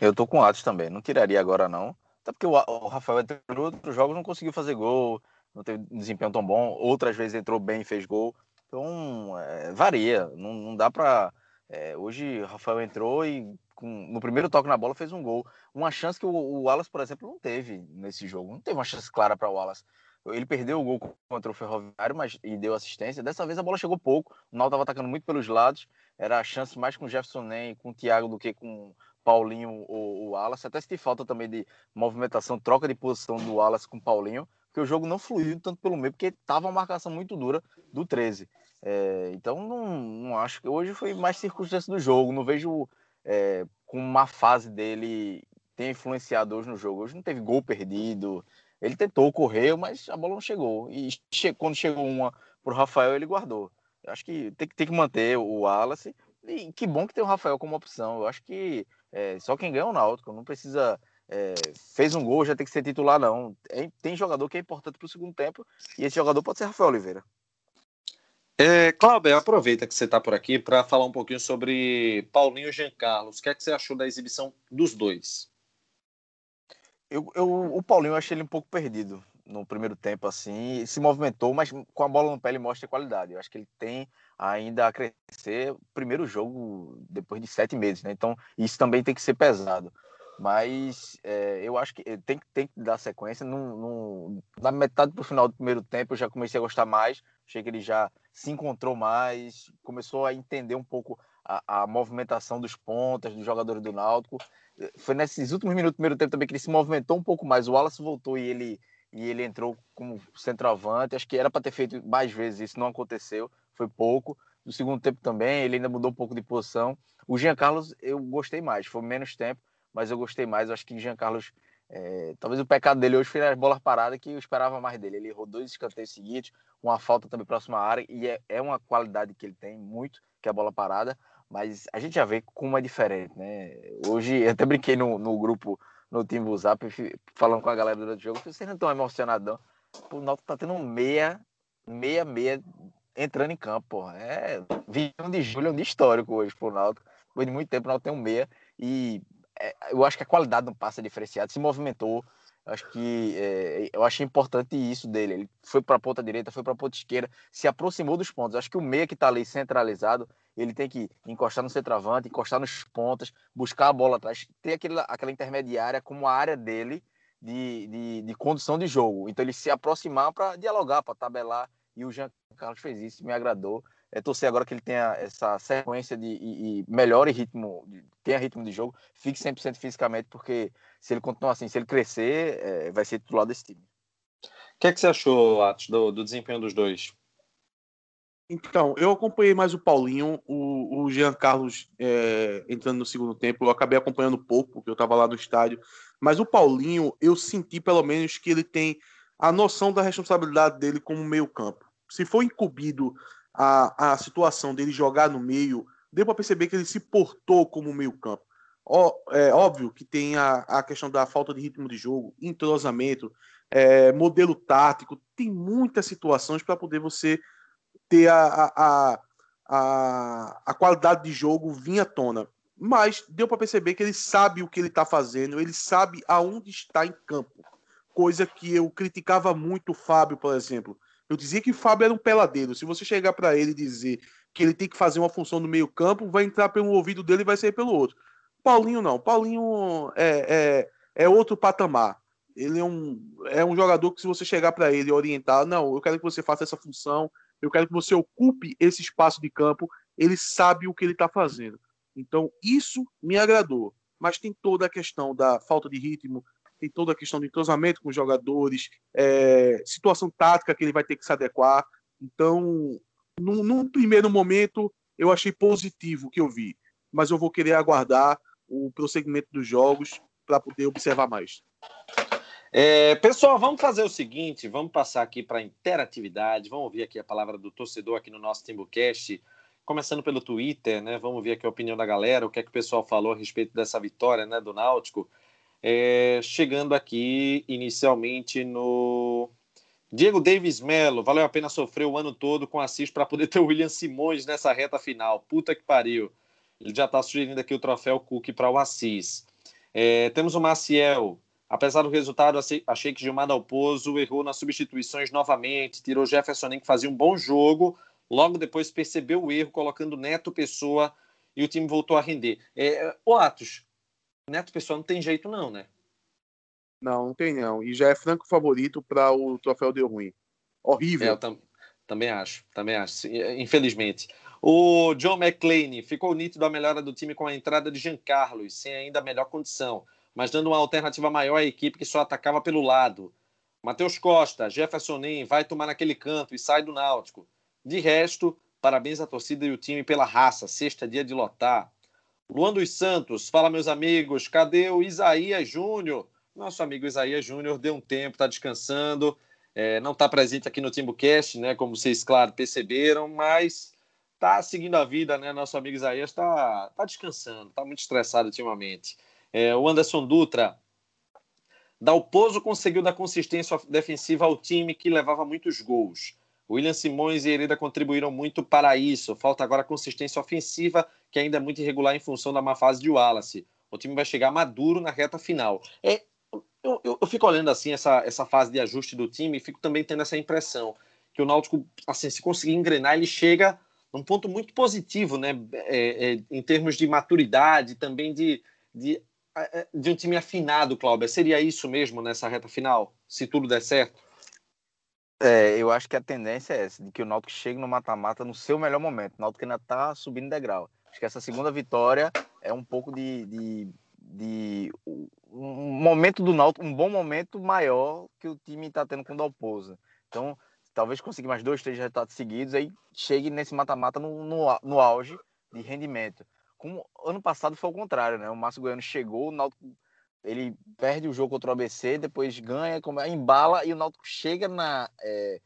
Eu tô com o Atos também. Não tiraria agora, não. Até porque o, Rafael entrou em outros jogos não conseguiu fazer gol, não teve desempenho tão bom. Outras vezes entrou bem e fez gol. Então, é, varia. Não, não dá pra. É, hoje o Rafael entrou e com, no primeiro toque na bola fez um gol. Uma chance que o, o Wallace, por exemplo, não teve nesse jogo. Não teve uma chance clara para o Wallace. Ele perdeu o gol contra o Ferroviário mas, e deu assistência. Dessa vez a bola chegou pouco. O Naldo estava atacando muito pelos lados. Era a chance mais com o Jefferson Nem, com o Thiago do que com Paulinho ou o Wallace. Até se falta também de movimentação, troca de posição do Wallace com o Paulinho, porque o jogo não fluiu tanto pelo meio, porque estava uma marcação muito dura do 13. É, então não, não acho que hoje foi mais circunstância do jogo. Não vejo é, com uma fase dele influenciado hoje no jogo. Hoje não teve gol perdido. Ele tentou, correu, mas a bola não chegou. E che quando chegou uma pro Rafael, ele guardou. Eu acho que tem, tem que manter o Wallace. E que bom que tem o Rafael como opção. Eu acho que é, só quem ganha é o Náutico. Não precisa é, fez um gol, já tem que ser titular, não. É, tem jogador que é importante para o segundo tempo, e esse jogador pode ser Rafael Oliveira. É, Cláudio, aproveita que você está por aqui para falar um pouquinho sobre Paulinho e Jean Carlos. O que é que você achou da exibição dos dois? Eu, eu, o Paulinho eu achei ele um pouco perdido no primeiro tempo, assim, se movimentou, mas com a bola no pé ele mostra qualidade. Eu acho que ele tem ainda a crescer. Primeiro jogo depois de sete meses, né? Então isso também tem que ser pesado. Mas é, eu acho que tem, tem que dar sequência. No, no, na metade para o final do primeiro tempo eu já comecei a gostar mais. Achei que ele já se encontrou mais, começou a entender um pouco a, a movimentação dos pontas, dos jogadores do Náutico. Foi nesses últimos minutos do primeiro tempo também que ele se movimentou um pouco mais. O Wallace voltou e ele e ele entrou como centroavante. Acho que era para ter feito mais vezes, isso não aconteceu, foi pouco. No segundo tempo também, ele ainda mudou um pouco de posição. O Jean Carlos eu gostei mais, foi menos tempo, mas eu gostei mais. Eu acho que o Jean Carlos, é, talvez o pecado dele hoje foi as bolas paradas que eu esperava mais dele. Ele errou dois escanteios seguidos, uma falta também próxima à área, e é, é uma qualidade que ele tem muito, que é a bola parada. Mas a gente já vê como é diferente, né? Hoje, eu até brinquei no, no grupo no time Zap, falando com a galera durante o jogo, vocês não estão emocionadão. O Náutico tá tendo um meia, meia, meia entrando em campo, porra. É 21 de julho, é um dia histórico hoje pro Náutico. Depois de muito tempo, o Náutico tem um meia e é, eu acho que a qualidade não passa diferenciado, se movimentou. Acho que é, eu achei importante isso dele. Ele foi para a ponta direita, foi para a ponta esquerda, se aproximou dos pontos. Acho que o meia que está ali centralizado, ele tem que encostar no centroavante, encostar nos pontas, buscar a bola atrás, ter aquele, aquela intermediária como a área dele de, de, de condução de jogo. Então ele se aproximar para dialogar, para tabelar. E o Jean Carlos fez isso, me agradou. É torcer agora que ele tenha essa sequência de e, e melhore ritmo, tenha ritmo de jogo, fique 100% fisicamente, porque se ele continuar assim, se ele crescer, é, vai ser titular desse time. O que, é que você achou, Atos, do, do desempenho dos dois? Então, eu acompanhei mais o Paulinho, o, o Jean Carlos é, entrando no segundo tempo, eu acabei acompanhando pouco, porque eu estava lá no estádio, mas o Paulinho, eu senti pelo menos que ele tem a noção da responsabilidade dele como meio campo. Se for incumbido a, a situação dele jogar no meio, deu para perceber que ele se portou como meio campo. Ó, é óbvio que tem a, a questão da falta de ritmo de jogo, entrosamento, é, modelo tático, tem muitas situações para poder você ter a, a, a, a qualidade de jogo vir à tona. Mas deu para perceber que ele sabe o que ele está fazendo, ele sabe aonde está em campo. Coisa que eu criticava muito o Fábio, por exemplo. Eu dizia que o Fábio era um peladeiro. Se você chegar para ele e dizer que ele tem que fazer uma função no meio-campo, vai entrar pelo ouvido dele e vai sair pelo outro. Paulinho não. Paulinho é, é, é outro patamar. Ele é um, é um jogador que, se você chegar para ele e orientar, não, eu quero que você faça essa função, eu quero que você ocupe esse espaço de campo. Ele sabe o que ele está fazendo. Então, isso me agradou. Mas tem toda a questão da falta de ritmo, tem toda a questão de entrosamento com os jogadores, é, situação tática que ele vai ter que se adequar. Então, num, num, primeiro momento, eu achei positivo o que eu vi, mas eu vou querer aguardar o prosseguimento dos jogos para poder observar mais. É, pessoal, vamos fazer o seguinte: vamos passar aqui para interatividade, vamos ouvir aqui a palavra do torcedor aqui no nosso Timbucast, começando pelo Twitter, né? Vamos ver aqui a opinião da galera, o que é que o pessoal falou a respeito dessa vitória né, do Náutico. É, chegando aqui inicialmente no Diego Davis Melo, valeu a pena sofrer o ano todo com Assis para poder ter o William Simões nessa reta final. Puta que pariu. Ele já está sugerindo aqui o troféu Cook para o Assis. É, temos o Maciel. Apesar do resultado, achei que Gilmar Dalpozo errou nas substituições novamente, tirou Jefferson que fazia um bom jogo, logo depois percebeu o erro, colocando Neto Pessoa e o time voltou a render. É, o Atos, Neto Pessoa não tem jeito não, né? Não, não tem não. E já é franco favorito para o troféu deu ruim. Horrível. É, eu tam também acho, também acho, infelizmente. O John McClain ficou nítido a melhora do time com a entrada de Jean Carlos, sem ainda melhor condição mas dando uma alternativa maior à equipe que só atacava pelo lado. Matheus Costa, Jefferson Nem vai tomar naquele canto e sai do Náutico. De resto, parabéns à torcida e o time pela raça. Sexta dia de lotar. Luan dos Santos, fala meus amigos, cadê o Isaías Júnior? Nosso amigo Isaías Júnior deu um tempo, está descansando, é, não está presente aqui no TimbuCast, né? Como vocês, claro, perceberam, mas está seguindo a vida, né? Nosso amigo Isaías está tá descansando, está muito estressado ultimamente. É, o Anderson Dutra, Dalpozo conseguiu dar consistência defensiva ao time que levava muitos gols. William Simões e Hereda contribuíram muito para isso. Falta agora consistência ofensiva, que ainda é muito irregular em função da má fase de Wallace. O time vai chegar maduro na reta final. É, eu, eu, eu, fico olhando assim essa, essa fase de ajuste do time e fico também tendo essa impressão que o Náutico, assim, se conseguir engrenar, ele chega num ponto muito positivo, né? É, é, em termos de maturidade, também de, de, de um time afinado, Cláudia. Seria isso mesmo nessa reta final, se tudo der certo? É, eu acho que a tendência é essa, de que o Náutico chegue no mata-mata no seu melhor momento. O Náutico ainda está subindo degrau. Acho que essa segunda vitória é um pouco de, de, de um momento do Náutico, um bom momento maior que o time está tendo com o Dalpoza. Então, talvez conseguir mais dois, três resultados seguidos, aí chegue nesse mata-mata no, no, no, auge de rendimento. Como ano passado foi o contrário, né? O Márcio Goiano chegou, o Náutico ele perde o jogo contra o ABC, depois ganha, embala e o Náutico chega na é,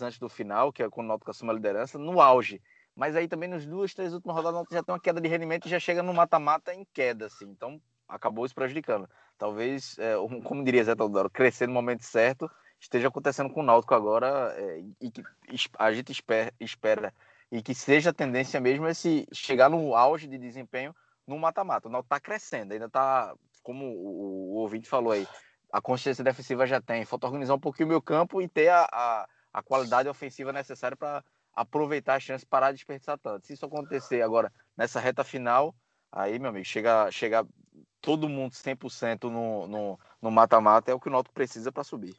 antes do final, que é quando o Náutico assume a liderança, no auge. Mas aí também nas duas, três últimas rodadas o Náutico já tem uma queda de rendimento e já chega no mata-mata em queda, assim. Então acabou se prejudicando. Talvez, é, como diria Zé Teodoro, crescer no momento certo esteja acontecendo com o Náutico agora é, e que a gente espera, espera e que seja a tendência mesmo é se chegar no auge de desempenho no mata-mata. O Náutico está crescendo, ainda está, como o, o, ouvinte falou aí, a consciência defensiva já tem. Falta organizar um pouquinho o meu campo e ter a, a, a qualidade ofensiva necessária para aproveitar a chance parar de desperdiçar tanto. Se isso acontecer agora nessa reta final, aí, meu amigo, chega, chega todo mundo 100% no mata-mata, é o que o Náutico precisa para subir.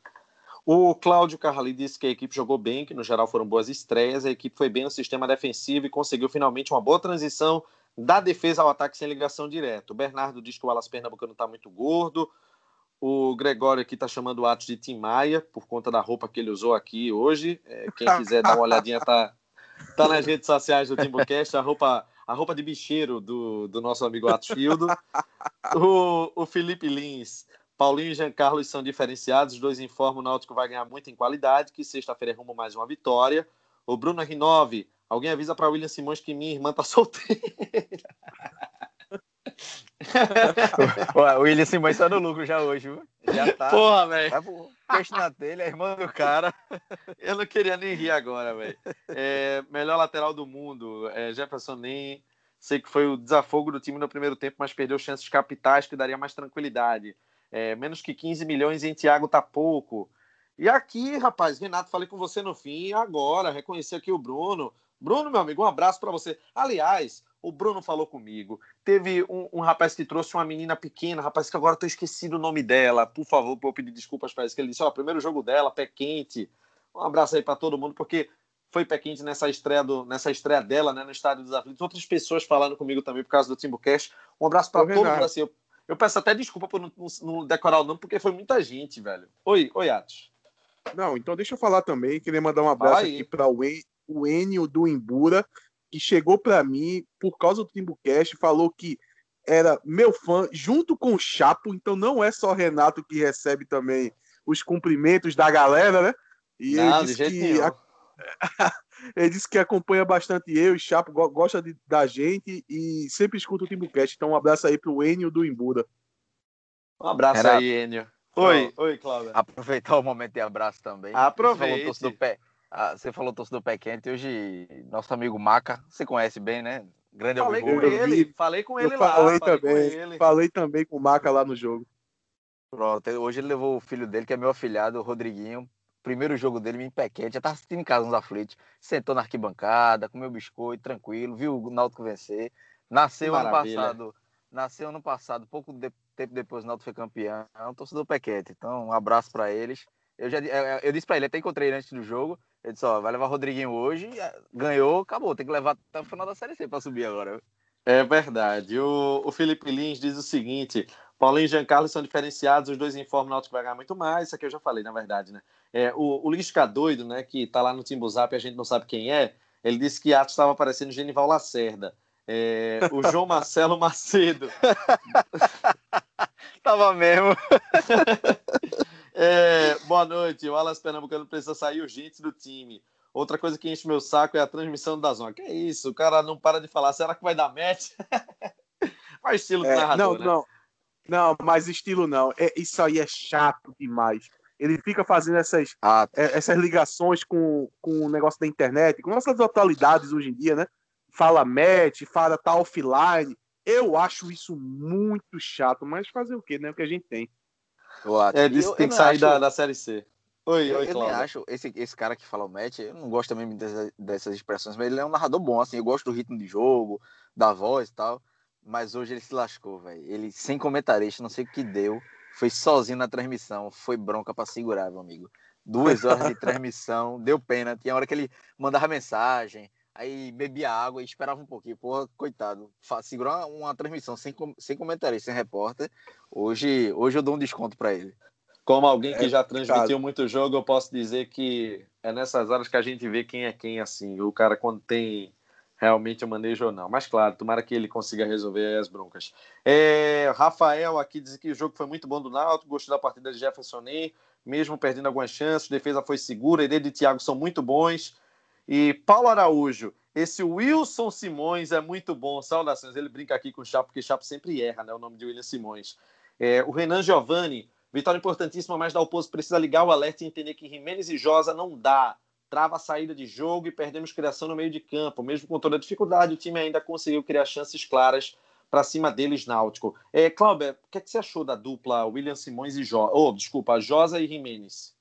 O Cláudio Carrali disse que a equipe jogou bem, que no geral foram boas estreias, a equipe foi bem no sistema defensivo e conseguiu finalmente uma boa transição da defesa ao ataque sem ligação direta. O Bernardo diz que o Alas Pernambucano está muito gordo. O Gregório aqui está chamando o Atos de Tim Maia, por conta da roupa que ele usou aqui hoje. É, quem quiser dar uma olhadinha, tá, tá nas redes sociais do Timbucast, a roupa, a roupa de bicheiro do, do nosso amigo Atos Fildo. O, o Felipe Lins Paulinho e Jean Carlos são diferenciados, os dois informam o Náutico vai ganhar muito em qualidade, que sexta-feira é rumo mais uma vitória. O Bruno R9, alguém avisa para William Simões que minha irmã tá solteira. o William Simões tá no lucro já hoje, viu? Já tá. Porra, velho. Vai pro peixe na telha, a irmã do cara. Eu não queria nem rir agora, velho. É, melhor lateral do mundo, é, Jefferson nem. Sei que foi o desafogo do time no primeiro tempo, mas perdeu chances capitais que daria mais tranquilidade. É, menos que 15 milhões em Thiago tá pouco. E aqui, rapaz, Renato, falei com você no fim, agora, reconheci aqui o Bruno. Bruno, meu amigo, um abraço para você. Aliás, o Bruno falou comigo. Teve um, um, rapaz que trouxe uma menina pequena, rapaz, que agora eu tô esquecido o nome dela. Por favor, vou pedir desculpas para isso, que ele disse, ó, primeiro jogo dela, pé quente. Um abraço aí para todo mundo, porque foi pé quente nessa estreia, do, nessa estreia dela, né, no Estádio dos Aflitos. Outras pessoas falando comigo também por causa do Timbucast. Um abraço para todos, assim, eu eu peço até desculpa por não, não, decorar o nome, porque foi muita gente, velho. Oi, oi, Atos. Não, então deixa eu falar também. Queria mandar um abraço aqui para o, en, o Enio do Imbura, que chegou para mim por causa do Timbucast, falou que era meu fã, junto com o Chapo, então não é só Renato que recebe também os cumprimentos da galera, né? E não, ele disse que a... Ele disse que acompanha bastante eu e Chapo, gosta de, da gente e sempre escuta o Timbucast. Então, um abraço aí pro Enio do Embuda. Um abraço Era... aí, Enio. Oi, então, oi, Cláudia. Aproveitar o momento de abraço também. Aproveite. Você falou pé, ah, você falou torcedor pé quente. Hoje, nosso amigo Maca, você conhece bem, né? Grande falei com ele, falei com ele eu lá. Falei, também, ele. falei também com o Maca lá no jogo. Pronto, hoje ele levou o filho dele, que é meu afilhado, o Rodriguinho, primeiro jogo dele, me pé já tava assistindo em casa nos aflitos, sentou na arquibancada, comeu biscoito, tranquilo, viu o Náutico vencer. Nasceu ano passado, nasceu ano passado, pouco de, tempo depois o Náutico foi campeão, é um torcedor pequete. Então, um abraço para eles. Eu já eu, eu disse para ele, até encontrei ele antes do jogo, ele disse, ó, vai levar o Rodriguinho hoje, ganhou, acabou, tem que levar até o final da Série C para subir agora. É verdade. O, o Felipe Lins diz o seguinte: Paulinho e Giancarlo são diferenciados, os dois informam o Náutico vai ganhar muito mais. Isso aqui eu já falei, na verdade, né? É, o, o Lisca doido, né, que tá lá no Timbuzap e a gente não sabe quem é, ele disse que Atos estava parecendo Genival Lacerda. É, o João Marcelo Macedo. tava mesmo. é, boa noite. O Alas Pernambucano precisa sair urgente do time. Outra coisa que enche meu saco é a transmissão da zona. Que é isso? O cara não para de falar. Será que vai dar match? Qual é o estilo do é, narrador? Não, né? não. Não, mas estilo não. É, isso aí é chato demais. Ele fica fazendo essas, Ah, é, essas ligações com, com o negócio da internet, com nossas atualidades hoje em dia, né? Fala match, fala tá offline. Eu acho isso muito chato, mas fazer o quê, né? O que a gente tem. eu acho. É, disse que tem que não sair da, acho- da Série C. Oi, Eu, oi, eu nem acho, esse, esse cara que fala o match, eu não gosto também dessa- dessas expressões, mas ele é um narrador bom, assim, eu gosto do ritmo de jogo, da voz e tal, mas hoje ele se lascou, velho. Ele, sem comentarista, não sei o que deu, foi sozinho na transmissão, foi bronca pra segurar, meu amigo. Duas horas de transmissão, deu pena, tinha hora que ele mandava mensagem, aí bebia água e esperava um pouquinho, porra, coitado. Segurar uma, uma transmissão sem, sem comentarista, sem repórter, hoje, hoje eu dou um desconto pra ele. Como alguém que É já transmitiu muito jogo, eu posso dizer que é nessas horas que a gente vê quem é quem, assim. O cara quando tem realmente o manejo ou não. Mas claro, tomara que ele consiga resolver as broncas. É, Rafael aqui diz que o jogo foi muito bom do Náutico, gostou da partida de Jefferson Ney, mesmo perdendo algumas chances, defesa foi segura, ele e Thiago são muito bons. E Paulo Araújo, esse Wilson Simões é muito bom, saudações. Ele brinca aqui com o Chapo, porque Chapo sempre erra, né? O nome de William Simões. É, o Renan Giovanni, vitória importantíssima, mas Dalpozo precisa ligar o alerta e entender que Jimenez e Josa não dá. Trava a saída de jogo e perdemos criação no meio de campo. Mesmo com toda a dificuldade, o time ainda conseguiu criar chances claras para cima deles, Náutico. É, Cláudio, o que, é que você achou da dupla William Simões e Josa? Oh, desculpa, Josa e Jimenez.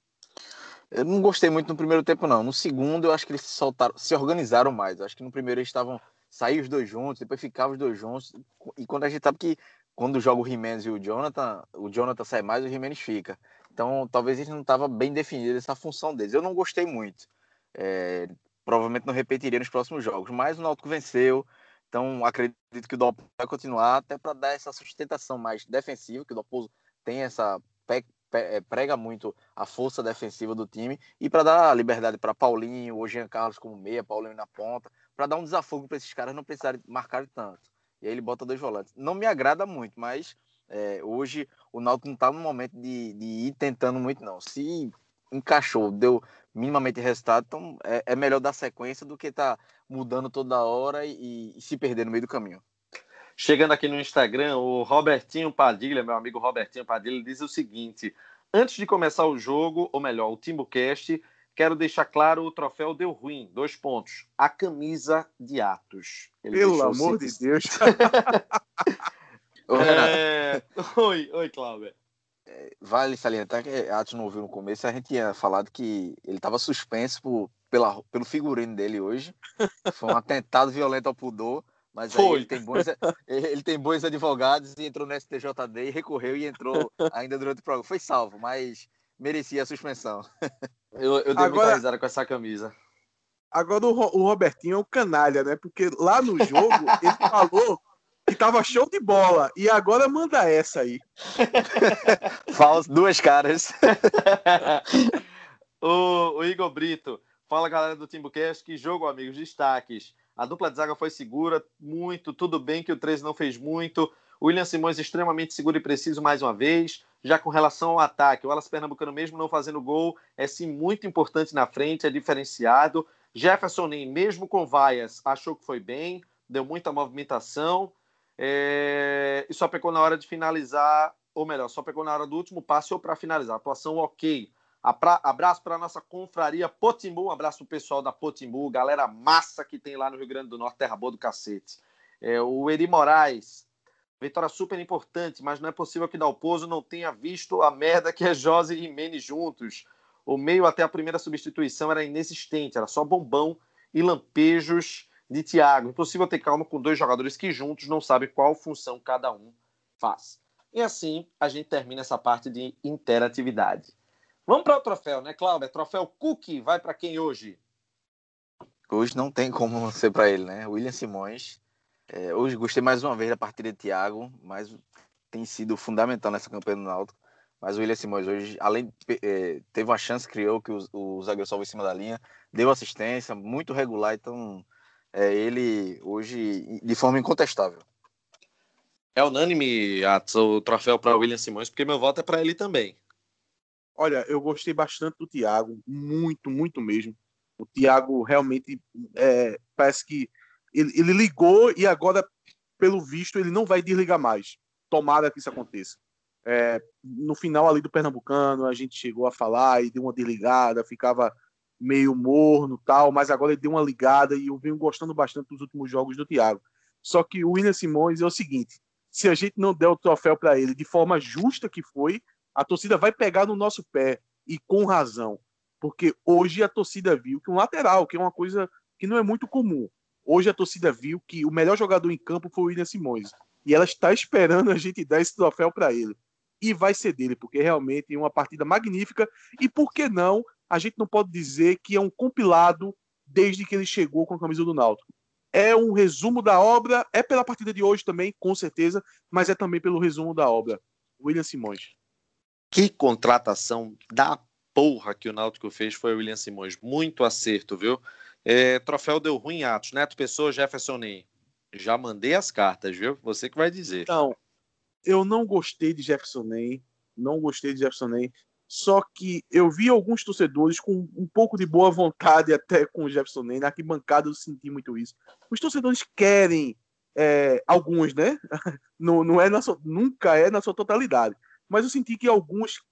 Eu não gostei muito no primeiro tempo, não. No segundo, eu acho que eles se soltaram, se organizaram mais. Eu acho que no primeiro eles estavam. Saíam os dois juntos, depois ficavam os dois juntos. E quando a gente sabe que quando joga o Jimenez e o Jonathan, o Jonathan sai mais o Jimenez fica. Então, talvez eles não estavam bem definidos essa função deles. Eu não gostei muito. É, provavelmente não repetiria nos próximos jogos. Mas o Náutico venceu. Então, acredito que o Dalpozo vai continuar até para dar essa sustentação mais defensiva, que o Dalpozo tem essa eh, prega muito a força defensiva do time e para dar liberdade para Paulinho, ou Jean Carlos como meia, Paulinho na ponta, para dar um desafogo para esses caras não precisarem marcar tanto. E aí ele bota dois volantes. Não me agrada muito, mas eh, hoje o Náutico não está no momento de, de ir tentando muito, não. Se encaixou, deu minimamente resultado, então é, é melhor dar sequência do que estar mudando toda hora e, e se perder no meio do caminho. Chegando aqui no Instagram, o Robertinho Padilha, meu amigo Robertinho Padilha, diz o seguinte: antes de começar o jogo, ou melhor, o Timbucast, quero deixar claro o troféu deu ruim. Dois pontos. A camisa de Atos. Ele Pelo amor de Deus. É... Oi, oi, Cláudio. Vale salientar que Atos não ouviu no começo, a gente tinha falado que ele estava suspenso por, pela, pelo figurino dele hoje. Foi um atentado violento ao pudor, mas ele tem, bons, ele tem bons advogados e entrou no STJD e recorreu e entrou ainda durante o programa. Foi salvo, mas merecia a suspensão. Eu, eu dei muita Agora- risada com essa camisa. Agora o Robertinho é um canalha, né? Porque lá no jogo ele falou que tava show de bola. E agora manda essa aí. Falso, duas caras. o, o Igor Brito. Fala, galera do Timbucast. Que jogo, amigos. Destaques. A dupla de zaga foi segura, muito. Tudo bem que o 13 não fez muito. William Simões extremamente seguro e preciso mais uma vez. Já com relação ao ataque, o Alas Pernambucano, mesmo não fazendo gol, é sim muito importante na frente, é diferenciado. Jefferson, nem mesmo com vaias, achou que foi bem, deu muita movimentação. É... E só pegou na hora de finalizar, ou melhor, só pegou na hora do último passe ou para finalizar. Atuação ok. Abraço para nossa confraria Potimbu, um abraço pro pessoal da Potimbu, galera massa que tem lá no Rio Grande do Norte, terra boa do cacete. É, o Eri Moraes, vitória super importante, mas não é possível que Dalpozo não tenha visto a merda que é Josi e Jimenez juntos. O meio até a primeira substituição era inexistente, era só bombão e lampejos de Thiago. Impossível ter calma com dois jogadores que juntos não sabem qual função cada um faz. E assim a gente termina essa parte de interatividade. Vamos para o troféu, né, Cláudia? Troféu Cookie vai para quem hoje? Hoje não tem como ser para ele, né? William Simões. É, hoje gostei mais uma vez da partida de Thiago, mas tem sido fundamental nessa campanha do Náutico. Mas o William Simões hoje, além é, teve uma chance, criou que o, o zagueiro salvou em cima da linha, deu assistência, muito regular, então é, ele hoje de forma incontestável. É unânime Atos, o troféu para William Simões, porque meu voto é para ele também. Olha, eu gostei bastante do Thiago, muito, muito mesmo. O Thiago realmente é, parece que ele, ele ligou e agora, pelo visto, ele não vai desligar mais. tomara que isso aconteça. É, no final ali do Pernambucano, a gente chegou a falar e deu uma desligada, ficava meio morno tal, mas agora ele deu uma ligada e eu venho gostando bastante dos últimos jogos do Thiago. Só que o William Simões é o seguinte: se a gente não der o troféu para ele de forma justa que foi, a torcida vai pegar no nosso pé e com razão, porque hoje a torcida viu que um lateral, que é uma coisa que não é muito comum, hoje a torcida viu que o melhor jogador em campo foi o William Simões e ela está esperando a gente dar esse troféu para ele. E vai ser dele, porque realmente é uma partida magnífica. E por que não? A gente não pode dizer que é um compilado desde que ele chegou com a camisa do Náutico. É um resumo da obra, é pela partida de hoje também, com certeza, mas é também pelo resumo da obra. William Simões. Que contratação da porra que o Náutico fez foi o William Simões. Muito acerto, viu? É, troféu deu ruim em Atos. Neto Pessoa, Jefferson Ney. Já mandei as cartas, viu? Você que vai dizer. Então, eu não gostei de Jefferson Ney. Não gostei de Jefferson Ney. Só que eu vi alguns torcedores com um pouco de boa vontade até com o Jefferson Ney. Na arquibancada eu senti muito isso. Os torcedores querem, é, alguns, né? não, não é na sua, nunca é na sua totalidade. Mas eu senti que alguns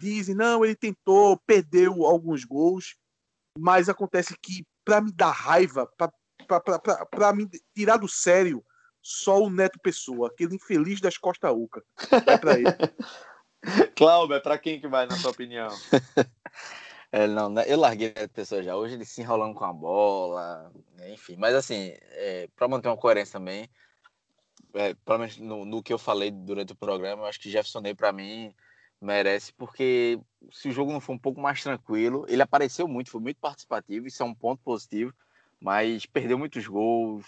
dizem, não, ele tentou, perdeu alguns gols. Mas acontece que, para me dar raiva, para me tirar do sério, só o Neto Pessoa, aquele infeliz das Costa Uca. É para ele. Cláudio, é para quem que vai, na sua opinião? é, não, né, eu larguei a pessoa já. Hoje ele se enrolando com a bola, enfim. Mas assim, é, para manter uma coerência também, é, provavelmente no, no, que eu falei durante o programa, eu acho que Jefferson Ney, para mim, merece, porque se o jogo não for um pouco mais tranquilo, ele apareceu muito, foi muito participativo, isso é um ponto positivo, mas perdeu muitos gols.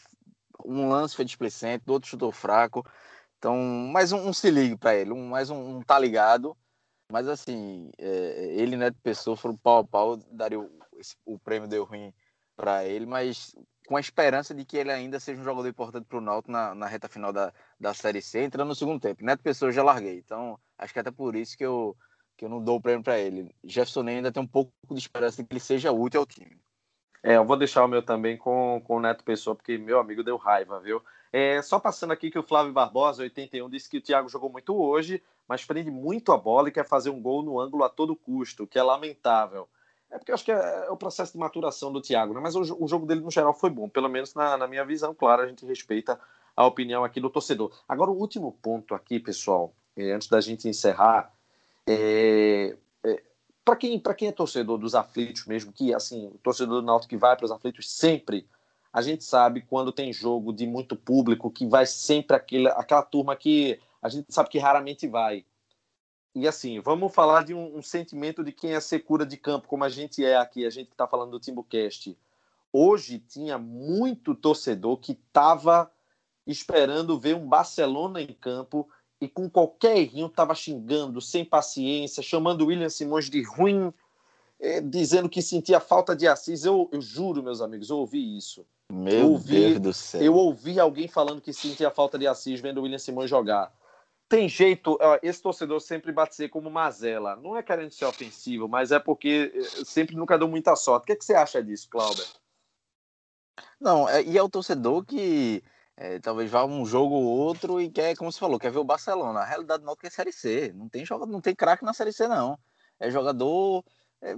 Um lance foi displicente, outro chutou fraco. Então, mais um, um se ligue para ele, um, mais um, um, tá ligado. Mas assim, é, ele Neto Pessoa foram pau a pau, daria o, esse, o prêmio deu ruim para ele, mas com a esperança de que ele ainda seja um jogador importante para o Náutico na, na, reta final da, da Série C, entrando no segundo tempo. Neto Pessoa eu já larguei, então acho que é até por isso que eu, que eu não dou o prêmio para ele. Jefferson ainda tem um pouco de esperança de que ele seja útil ao time. É, eu vou deixar o meu também com, com o Neto Pessoa, porque meu amigo deu raiva, viu? É, só passando aqui que o Flávio Barbosa, 81, disse que o Thiago jogou muito hoje, mas prende muito a bola e quer fazer um gol no ângulo a todo custo, que é lamentável. É porque eu acho que é, é o processo de maturação do Thiago, né? mas o, o, jogo dele no geral foi bom, pelo menos na, na, minha visão, claro, a gente respeita a opinião aqui do torcedor. Agora, o último ponto aqui, pessoal, é, antes da gente encerrar, é, é para quem, quem é torcedor dos aflitos mesmo, que assim, o torcedor do Náutico que vai para os aflitos sempre a gente sabe quando tem jogo de muito público que vai sempre aquele, aquela turma que a gente sabe que raramente vai. E assim, vamos falar de um, um sentimento de quem é secura de campo, como a gente é aqui, a gente está falando do Timbucast. Hoje tinha muito torcedor que estava esperando ver um Barcelona em campo e com qualquer errinho estava xingando, sem paciência, chamando o William Simões de ruim, é, dizendo que sentia falta de Assis. Eu, eu juro, meus amigos, eu ouvi isso. Meu eu ouvi, Deus do céu. Eu ouvi alguém falando que sentia falta de Assis vendo o William Simões jogar. Tem jeito, esse torcedor sempre bate ser como mazela. Não é querendo ser ofensivo, mas é porque eh, sempre nunca deu muita sorte. O que, é que você acha disso, Cláudio? Não, é, e é o torcedor que é, talvez vá um jogo ou outro e quer, como você falou, quer ver o Barcelona. A realidade não é Série C. Não tem, jogador, não tem craque na Série C, não. É jogador é,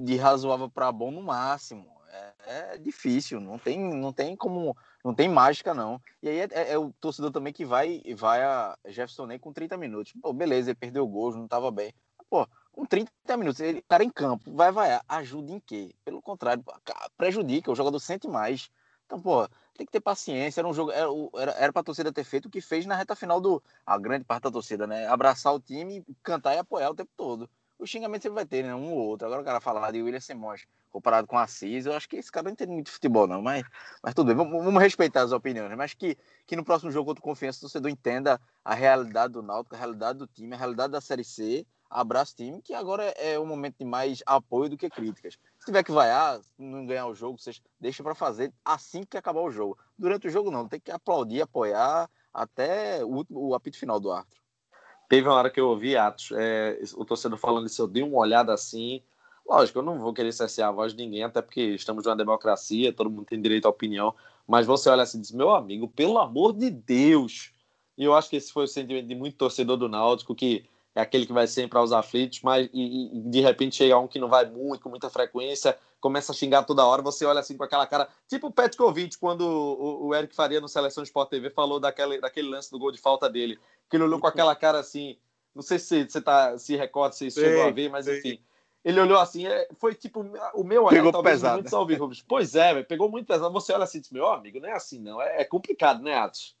de razoável para bom no máximo é, é, difícil, não tem, não tem como, não tem mágica não. E aí é, é, é o torcedor também que vai vai a Jefferson Ney com 30 minutos. Pô, beleza, ele perdeu o gol, não estava bem. Pô, com 30 minutos, ele cara em campo, vai vai ajuda em quê? Pelo contrário, prejudica, o jogador sente mais. Então, pô, tem que ter paciência. Era um jogo, era, era pra torcida ter feito o que fez na reta final do. A grande parte da torcida, né? Abraçar o time, cantar e apoiar o tempo todo o xingamento sempre vai ter, né? Um ou outro. Agora o cara falar de William Simões comparado com Assis, eu acho que esse cara não entende muito futebol, não. Mas, mas tudo bem, vamos, vamos respeitar as opiniões. Mas que, que no próximo jogo contra o Confiança o torcedor entenda a realidade do Náutico, a realidade do time, a realidade da Série C. Abraço time, que agora é, um momento de mais apoio do que críticas. Se tiver que vaiar, não ganhar o jogo, vocês deixa para fazer assim que acabar o jogo. Durante o jogo, não, tem que aplaudir, apoiar até o, o apito final do árbitro. Teve uma hora que eu ouvi Atos, é, o torcedor falando isso, eu dei uma olhada assim. Lógico, eu não vou querer cessear a voz de ninguém, até porque estamos numa democracia, todo mundo tem direito à opinião. Mas você olha assim e diz: meu amigo, pelo amor de Deus, E eu acho que esse foi o sentimento de muito torcedor do Náutico, que é aquele que vai sempre aos aflitos, mas e, e, de repente chega um que não vai muito, com muita frequência, começa a xingar toda hora, você olha assim com aquela cara, tipo o Petkovic, quando o, o Eric Faria no Seleção Sport TV falou daquele, daquele lance do gol de falta dele, que ele olhou com aquela cara assim, não sei se você tá, se recorda, se isso chegou a ver, mas enfim. Ele olhou assim, é, foi tipo o meu olhar, pegou talvez pesado. muito salve Rubens. Pois é, pegou muito pesado. Você olha assim e meu amigo, não é assim não, é, é complicado, né, Atos?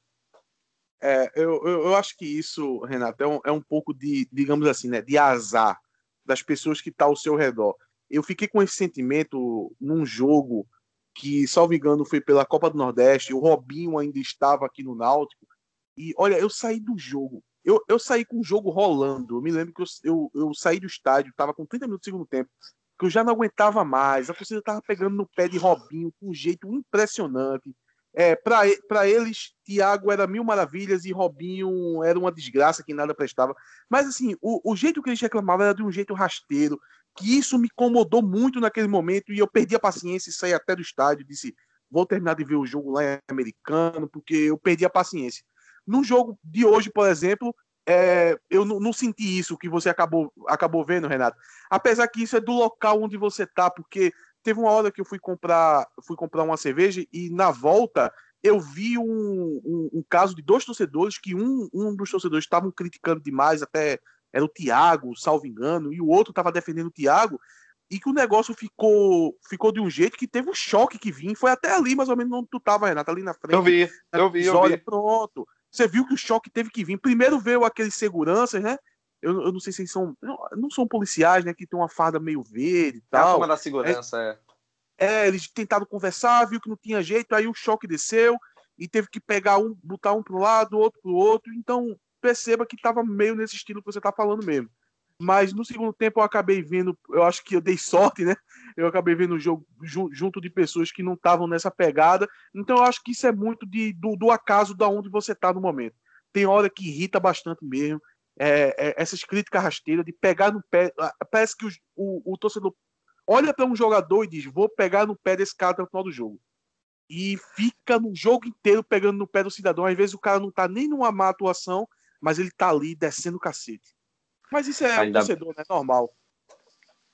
É, eu, eu, eu, acho que isso, Renato, é um, é um pouco de, digamos assim, né, de azar das pessoas que estão tá ao seu redor. Eu fiquei com esse sentimento num jogo que, salvo engano, foi pela Copa do Nordeste, o Robinho ainda estava aqui no Náutico, e olha, eu saí do jogo, eu, eu saí com o jogo rolando, eu me lembro que eu, eu, eu saí do estádio, estava com 30 minutos do segundo tempo, que eu já não aguentava mais, a torcida estava pegando no pé de Robinho com um jeito impressionante, é, para eles, Thiago era mil maravilhas e Robinho era uma desgraça que nada prestava. Mas assim, o, o jeito que eles reclamavam era de um jeito rasteiro, que isso me incomodou muito naquele momento e eu perdi a paciência e saí até do estádio. Disse: vou terminar de ver o jogo lá em americano, porque eu perdi a paciência. No jogo de hoje, por exemplo, é, eu não, não, senti isso que você acabou, acabou vendo, Renato. Apesar que isso é do local onde você tá, porque Teve uma hora que eu fui comprar, fui comprar uma cerveja e na volta eu vi um, um, um caso de dois torcedores que um, um dos torcedores estavam criticando demais, até era o Thiago, salvo engano, e o outro estava defendendo o Thiago, e que o negócio ficou ficou de um jeito que teve um choque que vinha, foi até ali mais ou menos onde tu estava, Renato, ali na frente. Eu vi, eu vi, eu vi. Pronto. Você viu que o choque teve que vir. Primeiro veio aqueles seguranças, né? Eu, eu não sei se eles são. Não, não são policiais, né? Que tem uma farda meio verde e tal. É a turma da segurança, é. é. É, eles tentaram conversar, viu que não tinha jeito, aí o choque desceu e teve que pegar um, botar um pro lado, outro pro outro. Então, perceba que tava meio nesse estilo que você tá falando mesmo. Mas no segundo tempo eu acabei vendo, eu acho que eu dei sorte, né? Eu acabei vendo o jogo junto de pessoas que não estavam nessa pegada. Então eu acho que isso é muito de, do, do acaso da onde você tá no momento. Tem hora que irrita bastante mesmo é, é, essas críticas rasteiras de pegar no pé. Parece que o, o, o torcedor olha para um jogador e diz: Vou pegar no pé desse cara até o final do jogo. E fica no jogo inteiro pegando no pé do cidadão. Às vezes o cara não tá nem numa má atuação, mas ele tá ali descendo o cacete. Mas isso é Ainda... torcedor, né? Normal.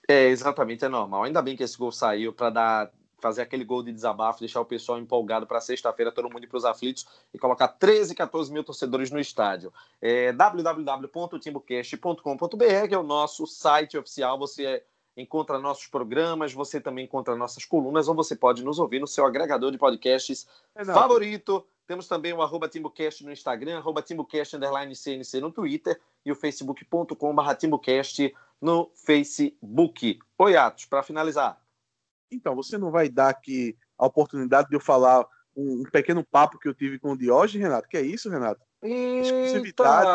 É, exatamente, é normal. Ainda bem que esse gol saiu para dar fazer aquele gol de desabafo, deixar o pessoal empolgado para sexta-feira, todo mundo ir para os aflitos e colocar 13, 14 mil torcedores no estádio. É, www.timbocast.com.br é o nosso site oficial. Você encontra nossos programas, você também encontra nossas colunas, ou você pode nos ouvir no seu agregador de podcasts favorito. Temos também o arroba TimbuCast no Instagram, arroba TimbuCast CNC no Twitter e o facebook.com.br TimbuCast no Facebook. Oi, Atos, para finalizar. Então, você não vai dar aqui a oportunidade de eu falar um, um pequeno papo que eu tive com o Diógenes, Renato? Que é isso, Renato? Exclusividade.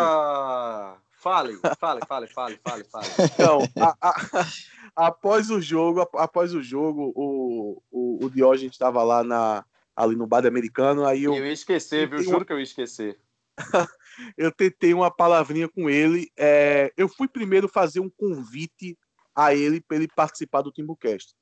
Fale, fale, fale, fale, fale, fale. Então, a, a, após o jogo, após o jogo, o, o, o Diógenes estava lá na, ali no bar americano, aí eu... Eu ia esquecer, viu? Juro uma... que eu ia esquecer. eu tentei uma palavrinha com ele. É, eu fui primeiro fazer um convite a ele para ele participar do Timbucast.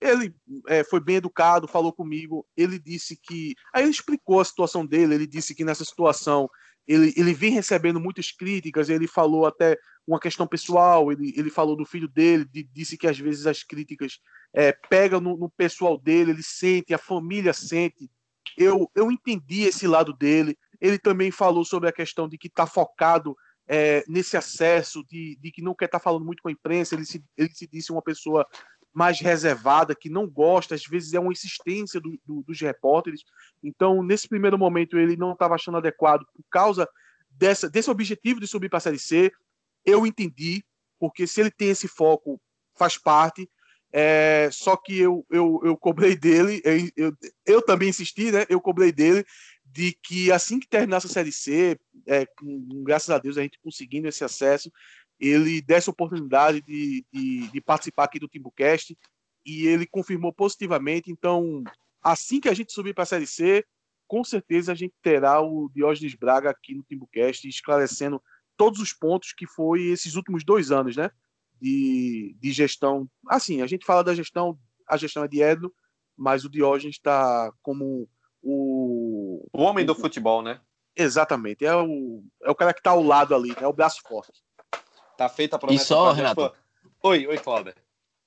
Ele é, foi bem educado, falou comigo. Ele disse que. Aí ele explicou a situação dele. Ele disse que nessa situação ele, ele vem recebendo muitas críticas. Ele falou até uma questão pessoal. Ele, ele falou do filho dele. De, disse que às vezes as críticas é, pegam no, no pessoal dele. Ele sente, a família sente. Eu, eu entendi esse lado dele. Ele também falou sobre a questão de que está focado é, nesse acesso, de, de, que não quer estar tá falando muito com a imprensa. Ele se, ele se disse uma pessoa mais reservada, que não gosta, às vezes é uma insistência do, do, dos repórteres. Então, nesse primeiro momento, ele não estava achando adequado por causa dessa, desse objetivo de subir para a Série C. Eu entendi, porque se ele tem esse foco, faz parte. É, só que eu, eu, eu cobrei dele, eu, eu, eu, também insisti, né? Eu cobrei dele de que assim que terminasse a Série C, é, com, graças a Deus a gente conseguindo esse acesso, ele desse a oportunidade de, de, de, participar aqui do Timbucast e ele confirmou positivamente. Então, assim que a gente subir para a Série C, com certeza a gente terá o Diógenes Braga aqui no Timbucast esclarecendo todos os pontos que foi esses últimos dois anos, né? De, de gestão. Assim, a gente fala da gestão, a gestão é de Edno, mas o Diógenes está como o. O homem do futebol, né? Exatamente. É o, é o cara que tá ao lado ali, é o braço forte. Tá feita a promessa. E só, Renato? Oi, oi, Cláudio.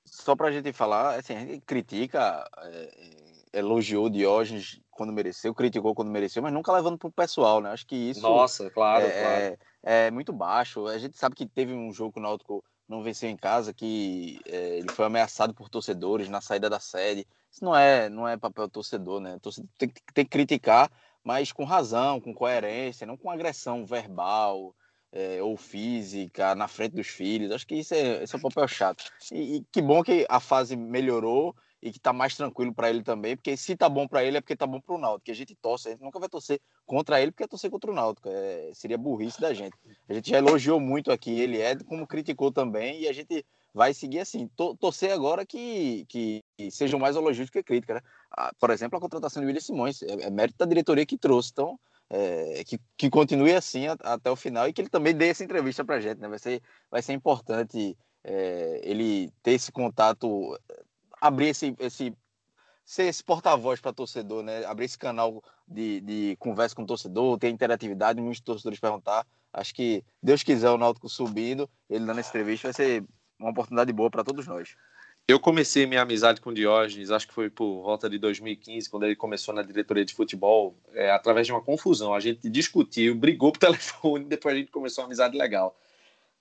Só pra gente falar, assim, a gente critica, é, elogiou Diógenes quando mereceu, criticou quando mereceu, mas nunca levando pro pessoal, né? Acho que isso Nossa, claro, é, claro. é, é muito baixo. A gente sabe que teve um jogo que o Náutico não venceu em casa, que é, ele foi ameaçado por torcedores na saída da sede. Isso não é, não é papel do torcedor, né? Torcedor tem, tem que criticar, mas com razão, com coerência, não com agressão verbal é, ou física na frente dos filhos. Acho que isso é, esse é um papel chato. E, e que bom que a fase melhorou e que tá mais tranquilo para ele também, porque se tá bom para ele é porque tá bom pro Náutico, que a gente torce, a gente nunca vai torcer contra ele porque é torcer contra o Náutico, é, seria burrice da gente. A gente já elogiou muito aqui ele é, como criticou também, e a gente vai seguir assim, To- torcer agora que, que, sejam mais elogios do que crítica, né? Ah, Por exemplo, a contratação de William Simões, é, é mérito da diretoria que trouxe, então é, que, que continue assim a- até o final e que ele também dê essa entrevista pra gente, né? Vai ser, vai ser importante é, ele ter esse contato, abrir esse, esse ser esse porta-voz para torcedor, né? Abrir esse canal de, de conversa com o torcedor, ter interatividade, muitos torcedores perguntar. Acho que Deus quiser o Náutico subindo, ele dando essa entrevista vai ser uma oportunidade boa para todos nós. Eu comecei minha amizade com o Diógenes, acho que foi por volta de 2015, quando ele começou na diretoria de futebol, é, através de uma confusão. A gente discutiu, brigou por telefone, depois a gente começou uma amizade legal.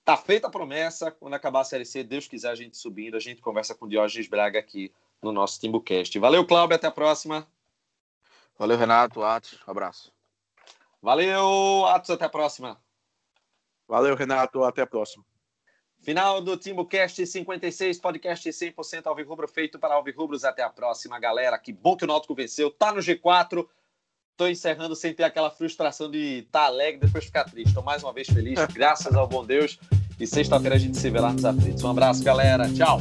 Tá feita a promessa, quando acabar a Série C, Deus quiser a gente subindo, a gente conversa com o Diógenes Braga aqui no nosso TimbuCast. Valeu, Cláudio, até a próxima. Valeu, Renato, Atos, abraço. Valeu, Atos, até a próxima. Valeu, Renato. Até a próxima. Final do TimbuCast 56, podcast 100% Alvirrubro feito para Alvirrubros. Até a próxima, galera. Que bom que o Náutico venceu. Tá no G4. Tô encerrando sem ter aquela frustração de estar tá alegre e depois ficar triste. Tô mais uma vez feliz, graças ao bom Deus. E sexta-feira a gente se vê lá nos aflitos. Um abraço, galera. Tchau.